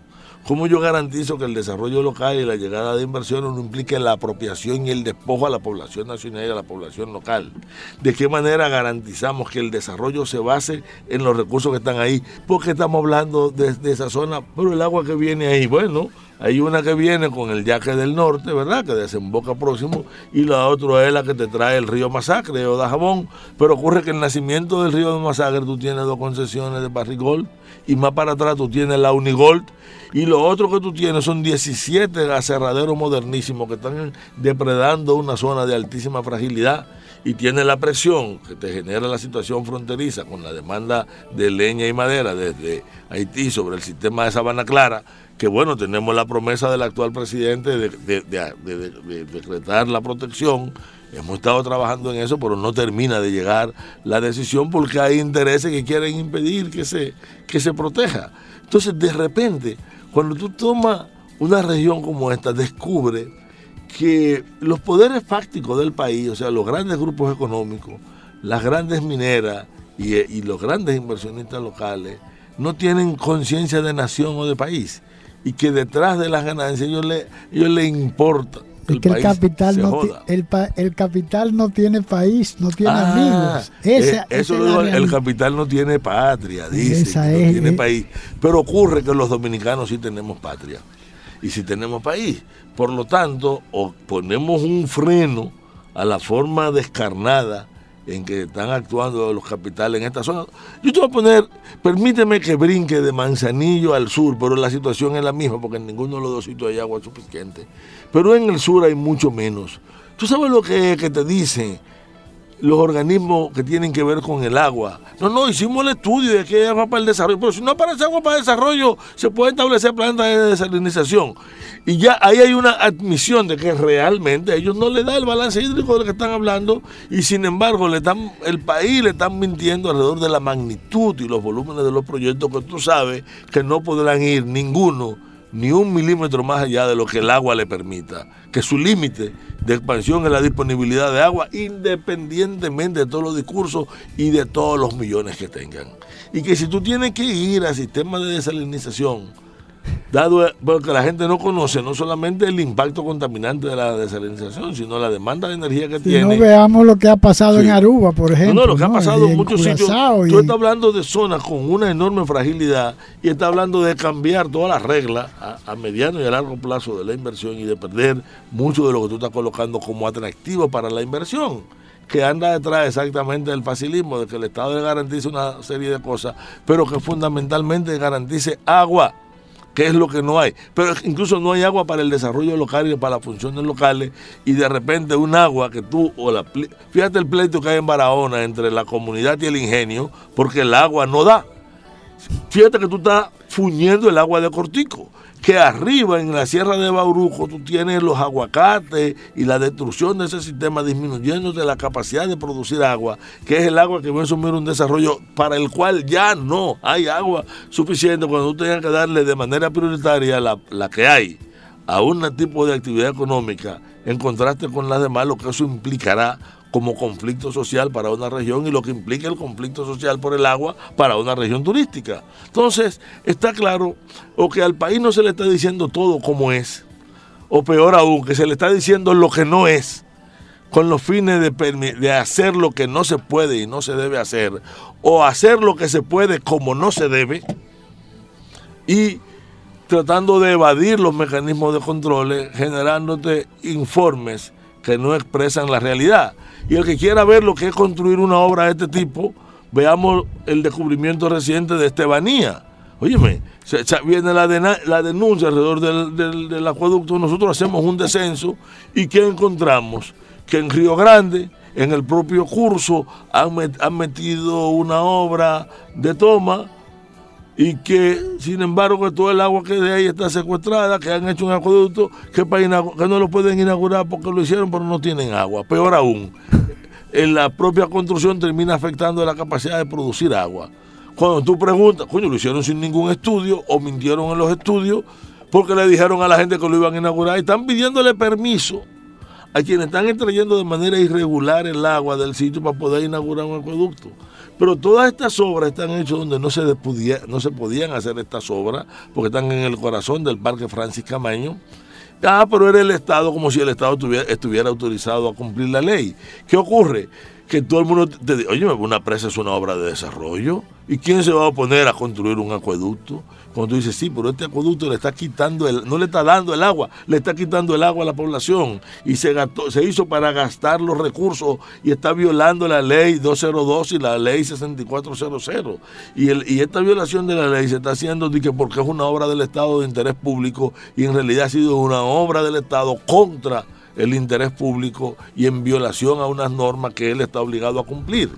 ¿Cómo yo garantizo que el desarrollo local y la llegada de inversiones no implique la apropiación y el despojo a la población nacional y a la población local? ¿De qué manera garantizamos que el desarrollo se base en los recursos que están ahí? Porque estamos hablando de, esa zona, pero el agua que viene ahí, bueno, hay una que viene con el yaque del norte, ¿verdad? Que desemboca próximo, y la otra es la que te trae el río Masacre o Dajabón. Pero ocurre que el nacimiento del río Masacre tú tienes dos concesiones de Barrigol, y más para atrás tú tienes la Unigold, y lo otro que tú tienes son 17 aserraderos modernísimos que están depredando una zona de altísima fragilidad y tiene la presión que te genera la situación fronteriza con la demanda de leña y madera desde Haití sobre el sistema de Sabana Clara, que bueno, tenemos la promesa del actual presidente de, de, de, de, decretar la protección. Hemos estado trabajando en eso, pero no termina de llegar la decisión porque hay intereses que quieren impedir que se, que se proteja. Entonces, de repente, cuando tú tomas una región como esta, descubre que los poderes fácticos del país, o sea, los grandes grupos económicos, las grandes mineras y, y los grandes inversionistas locales, no tienen conciencia de nación o de país y que detrás de las ganancias ellos le, ellos le importa. Es que el capital, no el, el, capital no tiene país, no tiene ah, amigos. Esa, eh, eso esa digo, el capital no tiene patria, dice, no tiene es. país. Pero ocurre que los dominicanos sí tenemos patria y sí tenemos país. Por lo tanto, o ponemos un freno a la forma descarnada en que están actuando los capitales en esta zona. Yo te voy a poner, permíteme que brinque de Manzanillo al sur, pero la situación es la misma, porque en ninguno de los dos sitios hay agua suficiente. Pero en el sur hay mucho menos. ¿Tú sabes lo que, que te dicen los organismos que tienen que ver con el agua. No, no, hicimos el estudio de que agua para el desarrollo, pero si no aparece agua para el desarrollo, se puede establecer plantas de desalinización. Y ya ahí hay una admisión de que realmente ellos no le da el balance hídrico del que están hablando y sin embargo le están, el país le están mintiendo alrededor de la magnitud y los volúmenes de los proyectos que tú sabes que no podrán ir ninguno ni un milímetro más allá de lo que el agua le permita, que su límite de expansión es la disponibilidad de agua independientemente de todos los discursos y de todos los millones que tengan. Y que si tú tienes que ir al sistema de desalinización, dado porque la gente no conoce no solamente el impacto contaminante de la desalinización, sino la demanda de energía que si tiene. No veamos lo que ha pasado en Aruba, por ejemplo. No, no, lo que ha pasado en, muchos sitios. Y... Tú estás hablando de zonas con una enorme fragilidad y estás hablando de cambiar todas las reglas a, a, mediano y a largo plazo de la inversión y de perder mucho de lo que tú estás colocando como atractivo para la inversión que anda detrás exactamente del facilismo, de que el Estado le garantice una serie de cosas, pero que fundamentalmente garantice agua que es lo que no hay. Pero incluso no hay agua para el desarrollo local y para las funciones locales y de repente un agua que tú, o la, fíjate el pleito que hay en Barahona entre la comunidad y el ingenio, porque el agua no da. Fíjate que tú estás fuñendo el agua de Cortico que arriba en la Sierra de Bauruco tú tienes los aguacates y la destrucción de ese sistema disminuyéndote la capacidad de producir agua, que es el agua que va a asumir un desarrollo para el cual ya no hay agua suficiente cuando tú tengas que darle de manera prioritaria la, la que hay a un tipo de actividad económica en contraste con las demás, lo que eso implicará como conflicto social para una región y lo que implica el conflicto social por el agua para una región turística. Entonces, está claro o que al país no se le está diciendo todo como es, o peor aún, que se le está diciendo lo que no es, con los fines de, hacer lo que no se puede y no se debe hacer, o hacer lo que se puede como no se debe, y tratando de evadir los mecanismos de control, generándote informes que no expresan la realidad. Y el que quiera ver lo que es construir una obra de este tipo, veamos el descubrimiento reciente de Estebanía. Óyeme, viene la, de, la, denuncia alrededor del, del, del, acueducto, nosotros hacemos un descenso y ¿qué encontramos? Que en Río Grande, en el propio curso, han metido una obra de toma y que sin embargo que todo el agua que de ahí está secuestrada, que han hecho un acueducto que, para que no lo pueden inaugurar porque lo hicieron pero no tienen agua. Peor aún, en la propia construcción termina afectando la capacidad de producir agua. Cuando tú preguntas, coño, lo hicieron sin ningún estudio o mintieron en los estudios porque le dijeron a la gente que lo iban a inaugurar y están pidiéndole permiso a quienes están extrayendo de manera irregular el agua del sitio para poder inaugurar un acueducto. Pero todas estas obras están hechas donde no se, no se podían hacer estas obras, porque están en el corazón del Parque Francis Camaño. Ah, pero era el Estado como si el Estado tuviera, estuviera autorizado a cumplir la ley. ¿Qué ocurre? Que todo el mundo te dice, oye, una presa es una obra de desarrollo. ¿Y quién se va a oponer a construir un acueducto? Cuando tú dices, sí, pero este acueducto le está quitando, el, no le está dando el agua, le está quitando el agua a la población. Y se, hizo para gastar los recursos y está violando la ley 202 y la ley 6400. Y, y esta violación de la ley se está haciendo porque es una obra del Estado de interés público y en realidad ha sido una obra del Estado contra el interés público y en violación a unas normas que él está obligado a cumplir.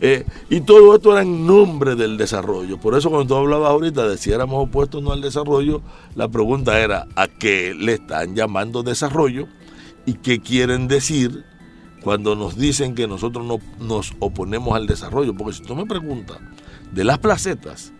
Eh, y todo esto era en nombre del desarrollo. Por eso cuando tú hablabas ahorita de si éramos opuestos o no al desarrollo, la pregunta era a qué le están llamando desarrollo y qué quieren decir cuando nos dicen que nosotros no nos oponemos al desarrollo. Porque si tú me preguntas de las placetas,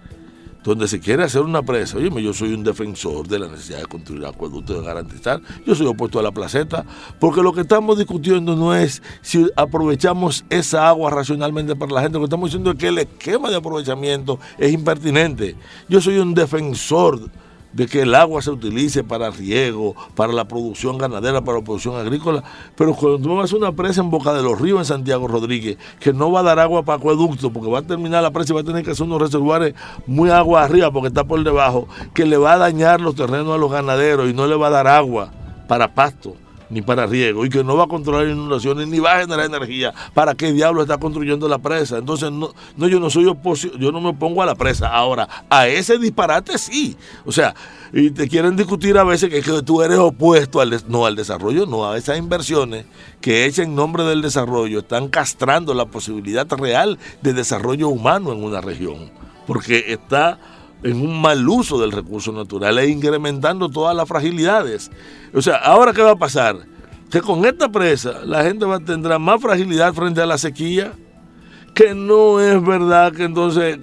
donde se quiere hacer una presa. Oye, yo soy un defensor de la necesidad de construir acueductos, de garantizar. Yo soy opuesto a la placeta, porque lo que estamos discutiendo no es si aprovechamos esa agua racionalmente para la gente, lo que estamos diciendo es que el esquema de aprovechamiento es impertinente. Yo soy un defensor de que el agua se utilice para riego, para la producción ganadera, para la producción agrícola, pero cuando tú vas a una presa en Boca de los Ríos en Santiago Rodríguez, que no va a dar agua para acueducto, porque va a terminar la presa y va a tener que hacer unos reservorios muy agua arriba porque está por debajo, que le va a dañar los terrenos a los ganaderos y no le va a dar agua para pasto ni para riego y que no va a controlar inundaciones ni va a generar energía, ¿para qué diablo está construyendo la presa? Entonces, no, no yo no soy oposición, yo no me opongo a la presa. Ahora, a ese disparate sí. O sea, y te quieren discutir a veces que, tú eres opuesto al, no al desarrollo, no a esas inversiones que hechas en nombre del desarrollo están castrando la posibilidad real de desarrollo humano en una región, porque está en un mal uso del recurso natural e incrementando todas las fragilidades. O sea, ahora qué va a pasar? Que con esta presa la gente va tendrá más fragilidad frente a la sequía, que no es verdad que entonces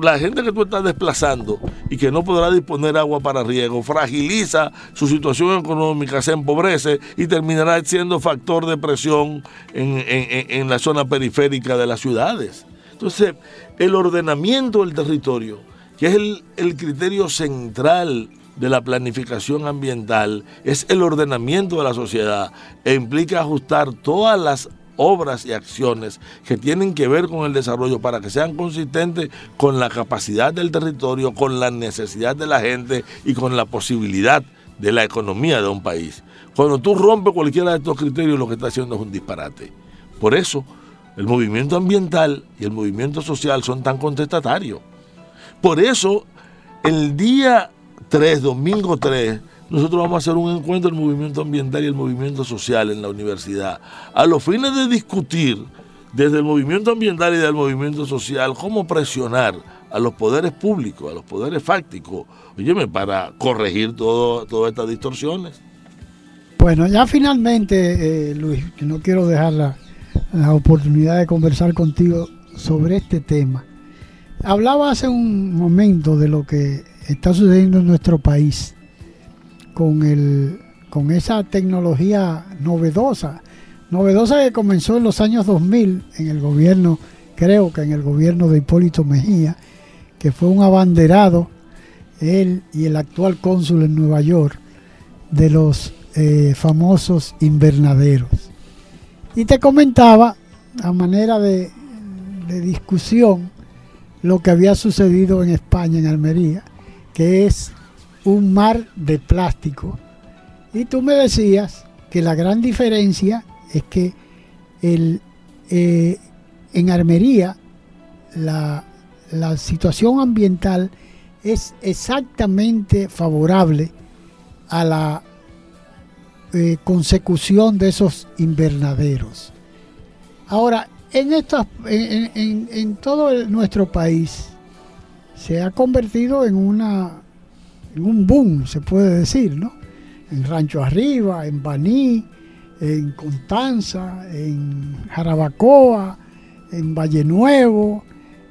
la gente que tú estás desplazando y que no podrá disponer agua para riego fragiliza su situación económica, se empobrece y terminará siendo factor de presión en la zona periférica de las ciudades. Entonces, el ordenamiento del territorio que es el, criterio central de la planificación ambiental, es el ordenamiento de la sociedad e implica ajustar todas las obras y acciones que tienen que ver con el desarrollo para que sean consistentes con la capacidad del territorio, con la necesidad de la gente y con la posibilidad de la economía de un país. Cuando tú rompes cualquiera de estos criterios, lo que está haciendo es un disparate. Por eso, el movimiento ambiental y el movimiento social son tan contestatarios. Por eso, el día 3, domingo 3, nosotros vamos a hacer un encuentro del movimiento ambiental y el movimiento social en la universidad, a los fines de discutir desde el movimiento ambiental y del movimiento social cómo presionar a los poderes públicos, a los poderes fácticos, óyeme, para corregir todo, todas estas distorsiones. Bueno, ya finalmente, eh, Luis, no quiero dejar la oportunidad de conversar contigo sobre este tema. Hablaba hace un momento de lo que está sucediendo en nuestro país con, el, con esa tecnología novedosa, novedosa que comenzó en los años 2000 en el gobierno, creo que en el gobierno de Hipólito Mejía, que fue un abanderado, él y el actual cónsul en Nueva York, de los eh, famosos invernaderos. Y te comentaba, a manera de, de discusión, lo que había sucedido en España, en Almería, que es un mar de plástico. Y tú me decías que la gran diferencia es que eh, en Almería la, situación ambiental es exactamente favorable a la eh, consecución de esos invernaderos. Ahora, en, en, en, todo nuestro país se ha convertido en, una, en un boom, se puede decir, ¿no? En Rancho Arriba, en Baní, en Constanza, en Jarabacoa, en Valle Nuevo,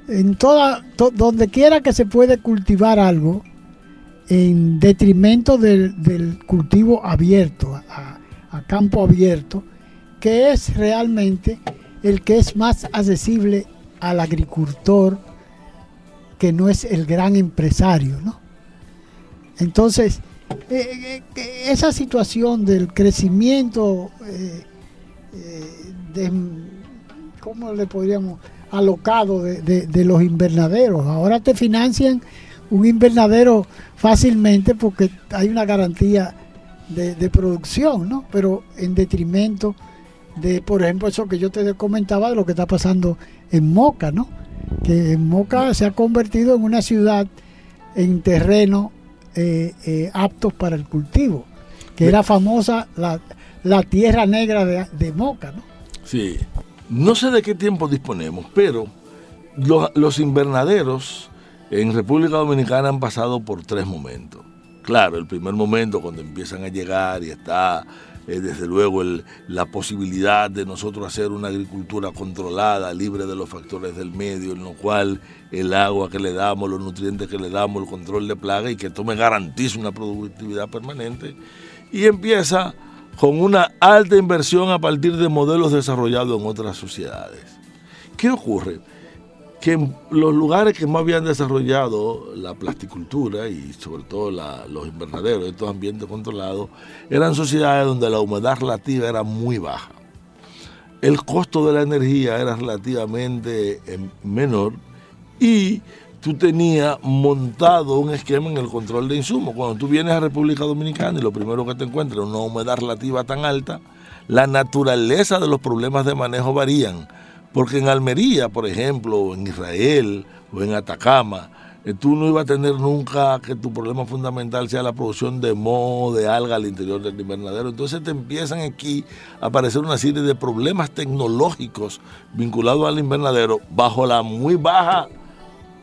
en toda, donde quiera que se puede cultivar algo, en detrimento del, cultivo abierto, a campo abierto, que es realmente el que es más accesible al agricultor que no es el gran empresario, ¿no? Entonces, eh, eh, esa situación del crecimiento, eh, de, ¿cómo le podríamos? alocado de, los invernaderos. Ahora te financian un invernadero fácilmente porque hay una garantía de, de producción, ¿no? Pero en detrimento de, por ejemplo, eso que yo te comentaba de lo que está pasando en Moca, ¿no? Que en Moca se ha convertido en una ciudad en terreno eh, eh, aptos para el cultivo, que era famosa la, tierra negra de, Moca, ¿no? Sí, no sé de qué tiempo disponemos, pero los, los invernaderos en República Dominicana han pasado por tres momentos. Claro, el primer momento cuando empiezan a llegar y está eh, desde luego la posibilidad de nosotros hacer una agricultura controlada, libre de los factores del medio, en lo cual el agua que le damos, los nutrientes que le damos, el control de plaga y que esto me garantice una productividad permanente. Y empieza con una alta inversión a partir de modelos desarrollados en otras sociedades. ¿Qué ocurre? Que los lugares que más habían desarrollado la plasticultura y sobre todo los invernaderos, estos ambientes controlados, eran sociedades donde la humedad relativa era muy baja. El costo de la energía era relativamente eh, menor y tú tenías montado un esquema en el control de insumos. Cuando tú vienes a República Dominicana y lo primero que te encuentras es una humedad relativa tan alta, la naturaleza de los problemas de manejo varían. Porque en Almería, por ejemplo, o en Israel o en Atacama, eh, tú no ibas a tener nunca que tu problema fundamental sea la producción de moho, de alga al interior del invernadero. Entonces te empiezan aquí a aparecer una serie de problemas tecnológicos vinculados al invernadero bajo la muy baja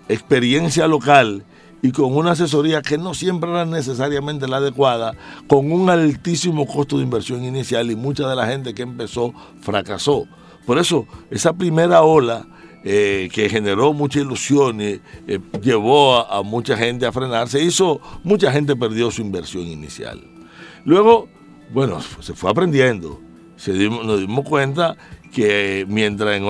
experiencia local y con una asesoría que no siempre era necesariamente la adecuada, con un altísimo costo de inversión inicial y mucha de la gente que empezó fracasó. Por eso, esa primera ola eh, que generó mucha ilusión y eh, llevó a, mucha gente a frenarse, hizo, mucha gente perdió su inversión inicial. Luego, bueno, se fue aprendiendo, se nos dimos cuenta que mientras, en,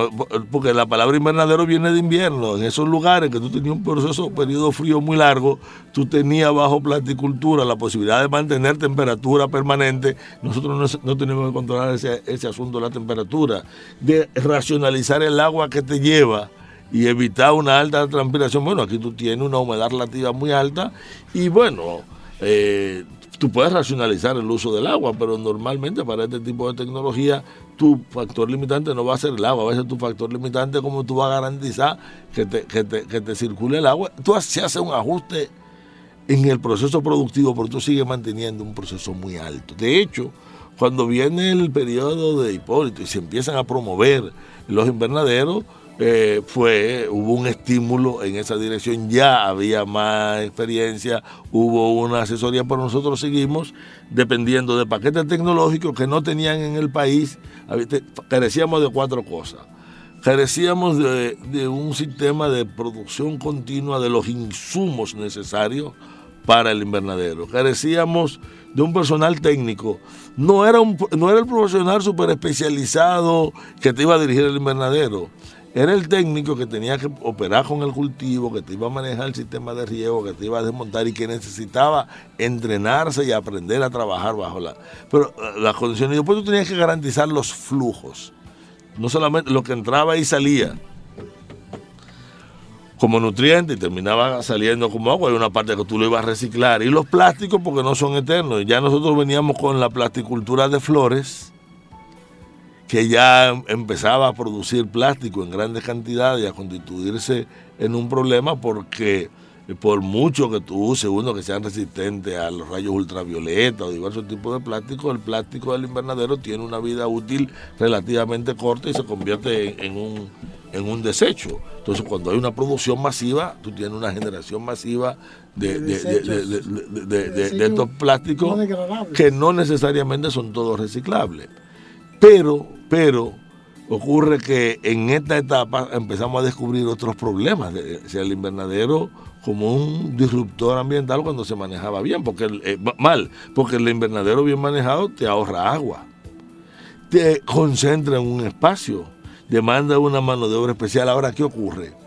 porque la palabra invernadero viene de invierno, en esos lugares que tú tenías un proceso, un periodo frío muy largo, tú tenías bajo plasticultura la posibilidad de mantener temperatura permanente, nosotros no, no tenemos que controlar ese, ese asunto de la temperatura, de racionalizar el agua que te lleva y evitar una alta transpiración. Bueno, aquí tú tienes una humedad relativa muy alta y bueno, eh, tú puedes racionalizar el uso del agua, pero normalmente para este tipo de tecnología tu factor limitante no va a ser el agua, a veces tu factor limitante como tú vas a garantizar que te, que te, que te circule el agua. Tú se hace un ajuste en el proceso productivo, pero tú sigues manteniendo un proceso muy alto. De hecho, cuando viene el periodo de Hipólito y se empiezan a promover los invernaderos, eh, fue, hubo un estímulo en esa dirección, ya había más experiencia, hubo una asesoría, pero nosotros seguimos dependiendo de paquetes tecnológicos que no tenían en el país, carecíamos de cuatro cosas. Carecíamos de, un sistema de producción continua de los insumos necesarios para el invernadero. Carecíamos de un personal técnico. No era, un, no era el profesional súper especializado que te iba a dirigir el invernadero era el técnico que tenía que operar con el cultivo, que te iba a manejar el sistema de riego, que te iba a desmontar y que necesitaba entrenarse y aprender a trabajar bajo la... Pero eh, las condiciones, y después tú tenías que garantizar los flujos, no solamente lo que entraba y salía como nutriente y terminaba saliendo como agua, hay una parte que tú lo ibas a reciclar. Y los plásticos porque no son eternos. Ya nosotros veníamos con la plasticultura de flores, que ya empezaba a producir plástico en grandes cantidades y a constituirse en un problema porque por mucho que tú uses uno que sean resistentes a los rayos ultravioleta o diversos tipos de plástico, el plástico del invernadero tiene una vida útil relativamente corta y se convierte en, un, en un desecho. Entonces, cuando hay una producción masiva, tú tienes una generación masiva de, de estos plásticos que no necesariamente son todos reciclables. Pero, pero ocurre que en esta etapa empezamos a descubrir otros problemas. O sea, el invernadero como un disruptor ambiental cuando se manejaba bien, porque eh, mal, porque el invernadero bien manejado te ahorra agua, te concentra en un espacio, demanda una mano de obra especial. Ahora, ¿qué ocurre?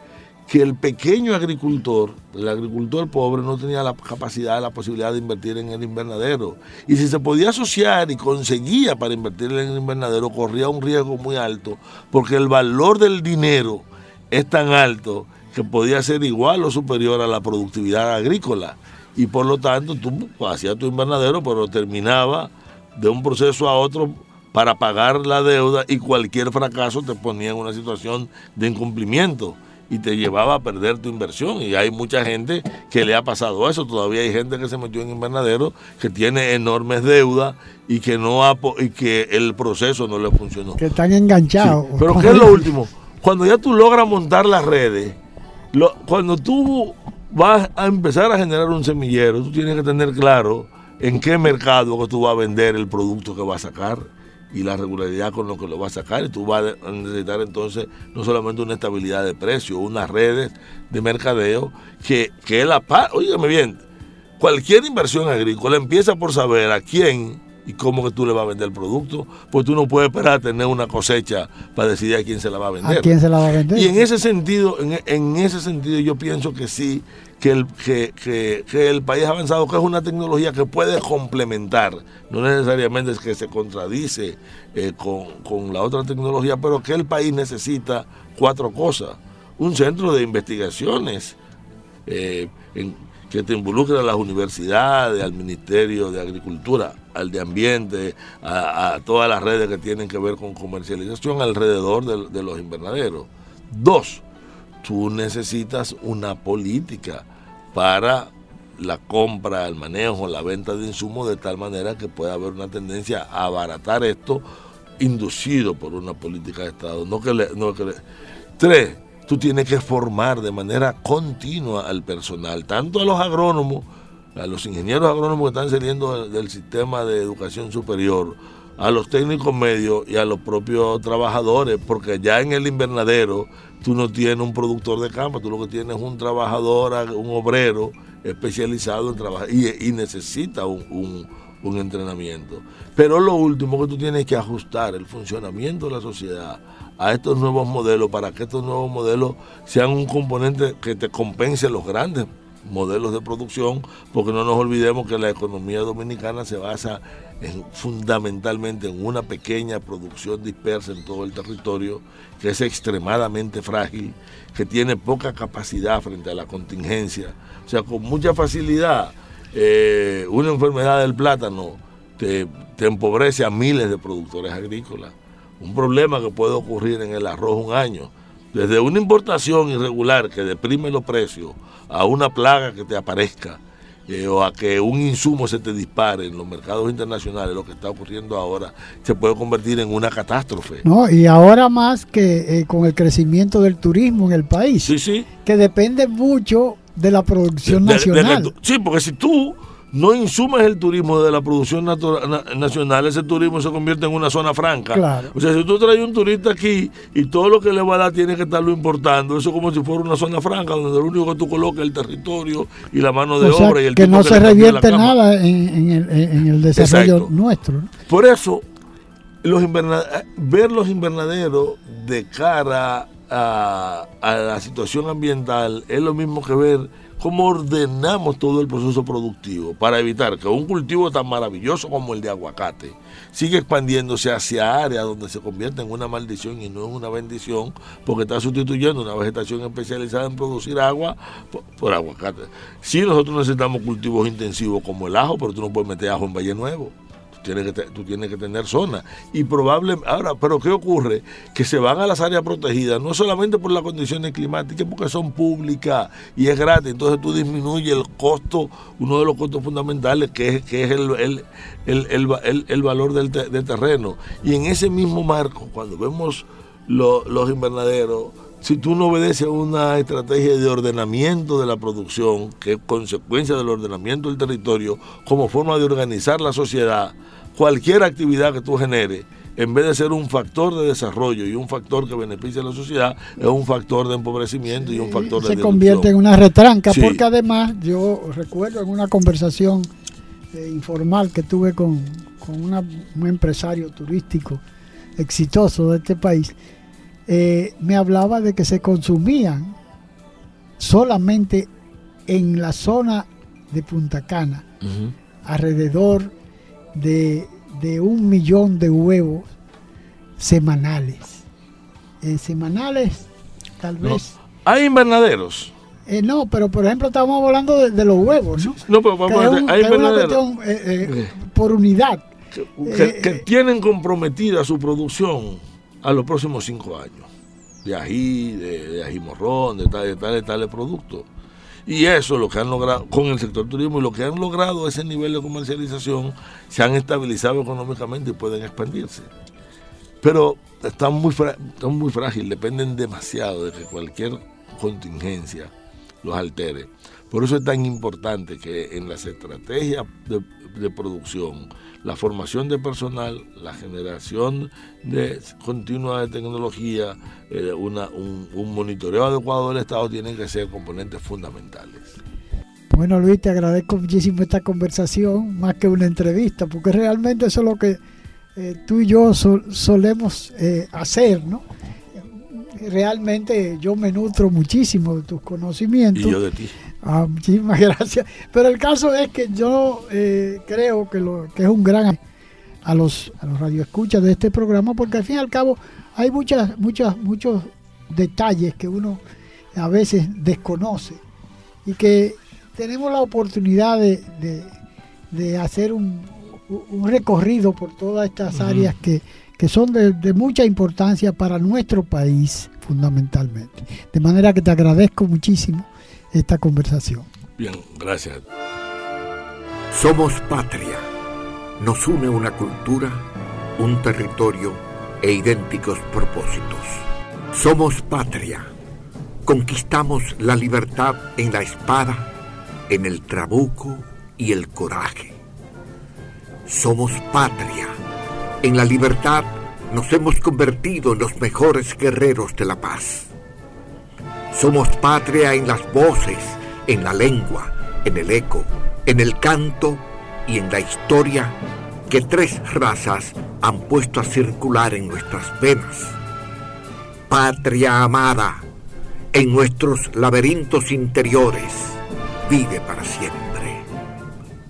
Que el pequeño agricultor, el agricultor pobre, no tenía la capacidad, la posibilidad de invertir en el invernadero. Y si se podía asociar y conseguía para invertir en el invernadero, corría un riesgo muy alto, porque el valor del dinero es tan alto que podía ser igual o superior a la productividad agrícola. Y por lo tanto, tú hacías tu invernadero, pero terminaba de un proceso a otro para pagar la deuda y cualquier fracaso te ponía en una situación de incumplimiento y te llevaba a perder tu inversión. Y hay mucha gente que le ha pasado eso. Todavía hay gente que se metió en invernadero que tiene enormes deudas y que no ha, y que el proceso no le funcionó. Que están enganchados. Sí. Pero ¿qué es lo último? Cuando ya tú logras montar las redes, lo, cuando tú vas a empezar a generar un semillero, tú tienes que tener claro en qué mercado que tú vas a vender el producto que vas a sacar y la regularidad con lo que lo vas a sacar. Y tú vas a necesitar entonces no solamente una estabilidad de precio, unas redes de mercadeo que, que es la paz. Óigame bien, cualquier inversión agrícola empieza por saber a quién y cómo que tú le vas a vender el producto, pues tú no puedes esperar a tener una cosecha para decidir a quién se la va a vender. ¿A quién se la va a vender? Y en ese sentido, en, en ese sentido yo pienso que sí, que el, que, que, el país avanzado, que es una tecnología que puede complementar, no necesariamente es que se contradice eh, con, con la otra tecnología, pero que el país necesita cuatro cosas. Un centro de investigaciones eh, que te involucre a las universidades, al Ministerio de Agricultura, al de Ambiente, a, todas las redes que tienen que ver con comercialización alrededor de, los invernaderos. Dos, tú necesitas una política para la compra, el manejo, la venta de insumos de tal manera que pueda haber una tendencia a abaratar esto inducido por una política de Estado. No que no que Tres, tú tienes que formar de manera continua al personal, tanto a los agrónomos, a los ingenieros agrónomos que están saliendo del, sistema de educación superior, a los técnicos medios y a los propios trabajadores, porque ya en el invernadero tú no tienes un productor de campo, tú lo que tienes es un trabajador, un obrero especializado en trabajar y, necesita un, un entrenamiento. Pero lo último que tú tienes que ajustar el funcionamiento de la sociedad a estos nuevos modelos para que estos nuevos modelos sean un componente que te compense los grandes modelos de producción, porque no nos olvidemos que la economía dominicana se basa fundamentalmente en una pequeña producción dispersa en todo el territorio, que es extremadamente frágil, que tiene poca capacidad frente a la contingencia. O sea, con mucha facilidad, eh, una enfermedad del plátano te empobrece a miles de productores agrícolas un problema que puede ocurrir en el arroz un año. Desde una importación irregular que deprime los precios a una plaga que te aparezca eh, o a que un insumo se te dispare en los mercados internacionales, lo que está ocurriendo ahora, se puede convertir en una catástrofe. No, y ahora más que eh, con el crecimiento del turismo en el país, sí, sí. que depende mucho de la producción nacional. sí, porque si tú no insumes el turismo de la producción nacional, ese turismo se convierte en una zona franca. O sea, si tú traes un turista aquí y todo lo que le va a dar tiene que estarlo importando, eso es como si fuera una zona franca donde lo único que tú colocas es el territorio y la mano de obra y el que no se revierte nada en, el, desarrollo nuestro. Por eso, los ver los invernaderos de cara a la situación ambiental es lo mismo que ver cómo ordenamos todo el proceso productivo para evitar que un cultivo tan maravilloso como el de aguacate siga expandiéndose hacia áreas donde se convierte en una maldición y no en una bendición, porque está sustituyendo una vegetación especializada en producir agua por, aguacate. Sí, nosotros necesitamos cultivos intensivos como el ajo, pero tú no puedes meter ajo en Valle Nuevo tienes que, tú tienes que tener zona. Y probablemente, ahora, pero ¿qué ocurre? Que se van a las áreas protegidas, no solamente por las condiciones climáticas, porque son públicas y es gratis. Entonces tú disminuyes el costo, uno de los costos fundamentales, que es, que es el, el, valor del, terreno. Y en ese mismo marco, cuando vemos los invernaderos, si tú no obedeces a una estrategia de ordenamiento de la producción, que es consecuencia del ordenamiento del territorio, como forma de organizar la sociedad, cualquier actividad que tú generes, en vez de ser un factor de desarrollo y un factor que beneficia a la sociedad, es un factor de empobrecimiento y un factor de... Se convierte en una retranca, porque además yo recuerdo en una conversación eh, informal que tuve con, un empresario turístico exitoso de este país, eh, me hablaba de que se consumían solamente en la zona de Punta Cana, alrededor de, un millón de huevos semanales. Eh, semanales, tal vez. Hay invernaderos. Eh, no, pero por ejemplo estamos hablando de, los huevos, ¿no? No, pero vamos a hay invernaderos. Eh, por unidad. Que, tienen comprometida su producción a los próximos cinco años. De ají, de, ají morrón, de tal, de tal, de tal producto. Y eso, lo que han logrado con el sector turismo y lo que han logrado ese nivel de comercialización, se han estabilizado económicamente y pueden expandirse. Pero están muy, están muy frágiles, dependen demasiado de que cualquier contingencia los altere. Por eso es tan importante que en las estrategias de producción, la formación de personal, la generación de continua de tecnología, eh, una, un, monitoreo adecuado del Estado tienen que ser componentes fundamentales. Bueno, Luis, te agradezco muchísimo esta conversación, más que una entrevista, porque realmente eso es lo que eh, tú y yo solemos eh, hacer, ¿no? Realmente yo me nutro muchísimo de tus conocimientos. Y yo de ti. Ah, muchísimas gracias. Pero el caso es que yo eh, creo que, lo, que es un gran a los, a los radioescuchas de este programa, porque al fin y al cabo hay muchas, muchas, muchos detalles que uno a veces desconoce y que tenemos la oportunidad de, hacer un, recorrido por todas estas áreas que, son de, mucha importancia para nuestro país fundamentalmente. De manera que te agradezco muchísimo esta conversación. Bien, gracias. Somos patria. Nos une una cultura, un territorio e idénticos propósitos. Somos patria. Conquistamos la libertad en la espada, en el trabuco y el coraje. Somos patria. En la libertad nos hemos convertido en los mejores guerreros de la paz. Somos patria en las voces, en la lengua, en el eco, en el canto y en la historia que tres razas han puesto a circular en nuestras venas. Patria amada, en nuestros laberintos interiores, vive para siempre.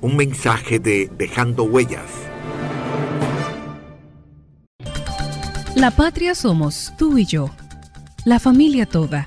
Un mensaje de Dejando Huellas. La patria somos tú y yo, la familia toda,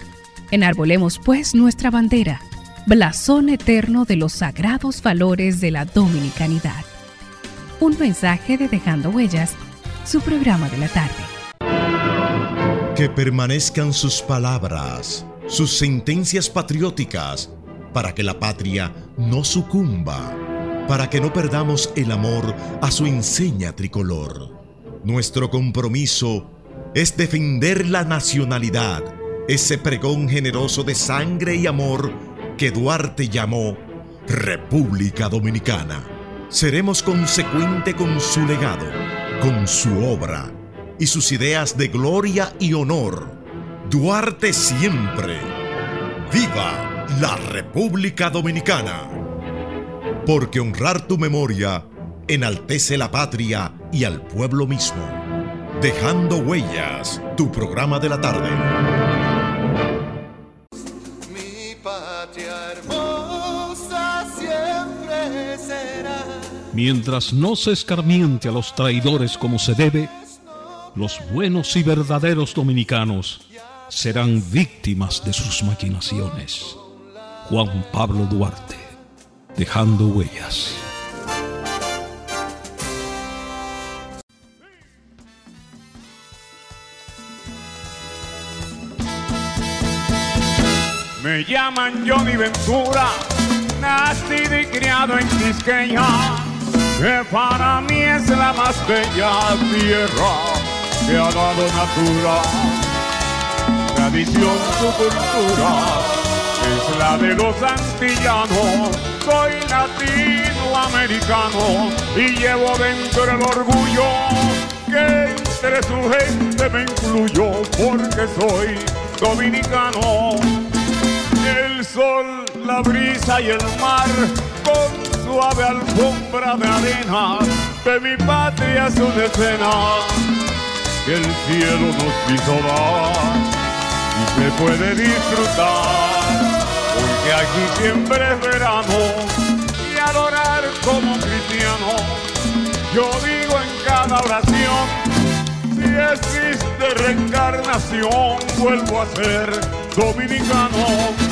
Enarbolemos pues nuestra bandera, blasón eterno de los sagrados valores de la dominicanidad. Un mensaje de Dejando Huellas, su programa de la tarde. Que permanezcan sus palabras, sus sentencias patrióticas, para que la patria no sucumba, para que no perdamos el amor a su enseña tricolor. Nuestro compromiso es defender la nacionalidad, ese pregón generoso de sangre y amor que Duarte llamó República Dominicana. Seremos consecuente con su legado, con su obra y sus ideas de gloria y honor. Duarte siempre. ¡Viva la República Dominicana! Porque honrar tu memoria enaltece la patria y al pueblo mismo. Dejando Huellas, tu programa de la tarde. Mientras no se escarmiente a los traidores como se debe, los buenos y verdaderos dominicanos serán víctimas de sus maquinaciones. Juan Pablo Duarte, dejando huellas. Me llaman Johnny Ventura, nacido y criado en Quisqueya, que para mí es la más bella tierra que ha dado natura. Tradición, su cultura, es la de los antillanos. Soy latinoamericano y llevo dentro el orgullo que entre su gente me incluyó porque soy dominicano el sol, la brisa y el mar, con suave alfombra de arena, de mi patria es una escena. Que el cielo nos hizo dar y se puede disfrutar, porque aquí siempre es verano y adorar como cristiano. Yo digo en cada oración, si existe reencarnación, vuelvo a ser dominicano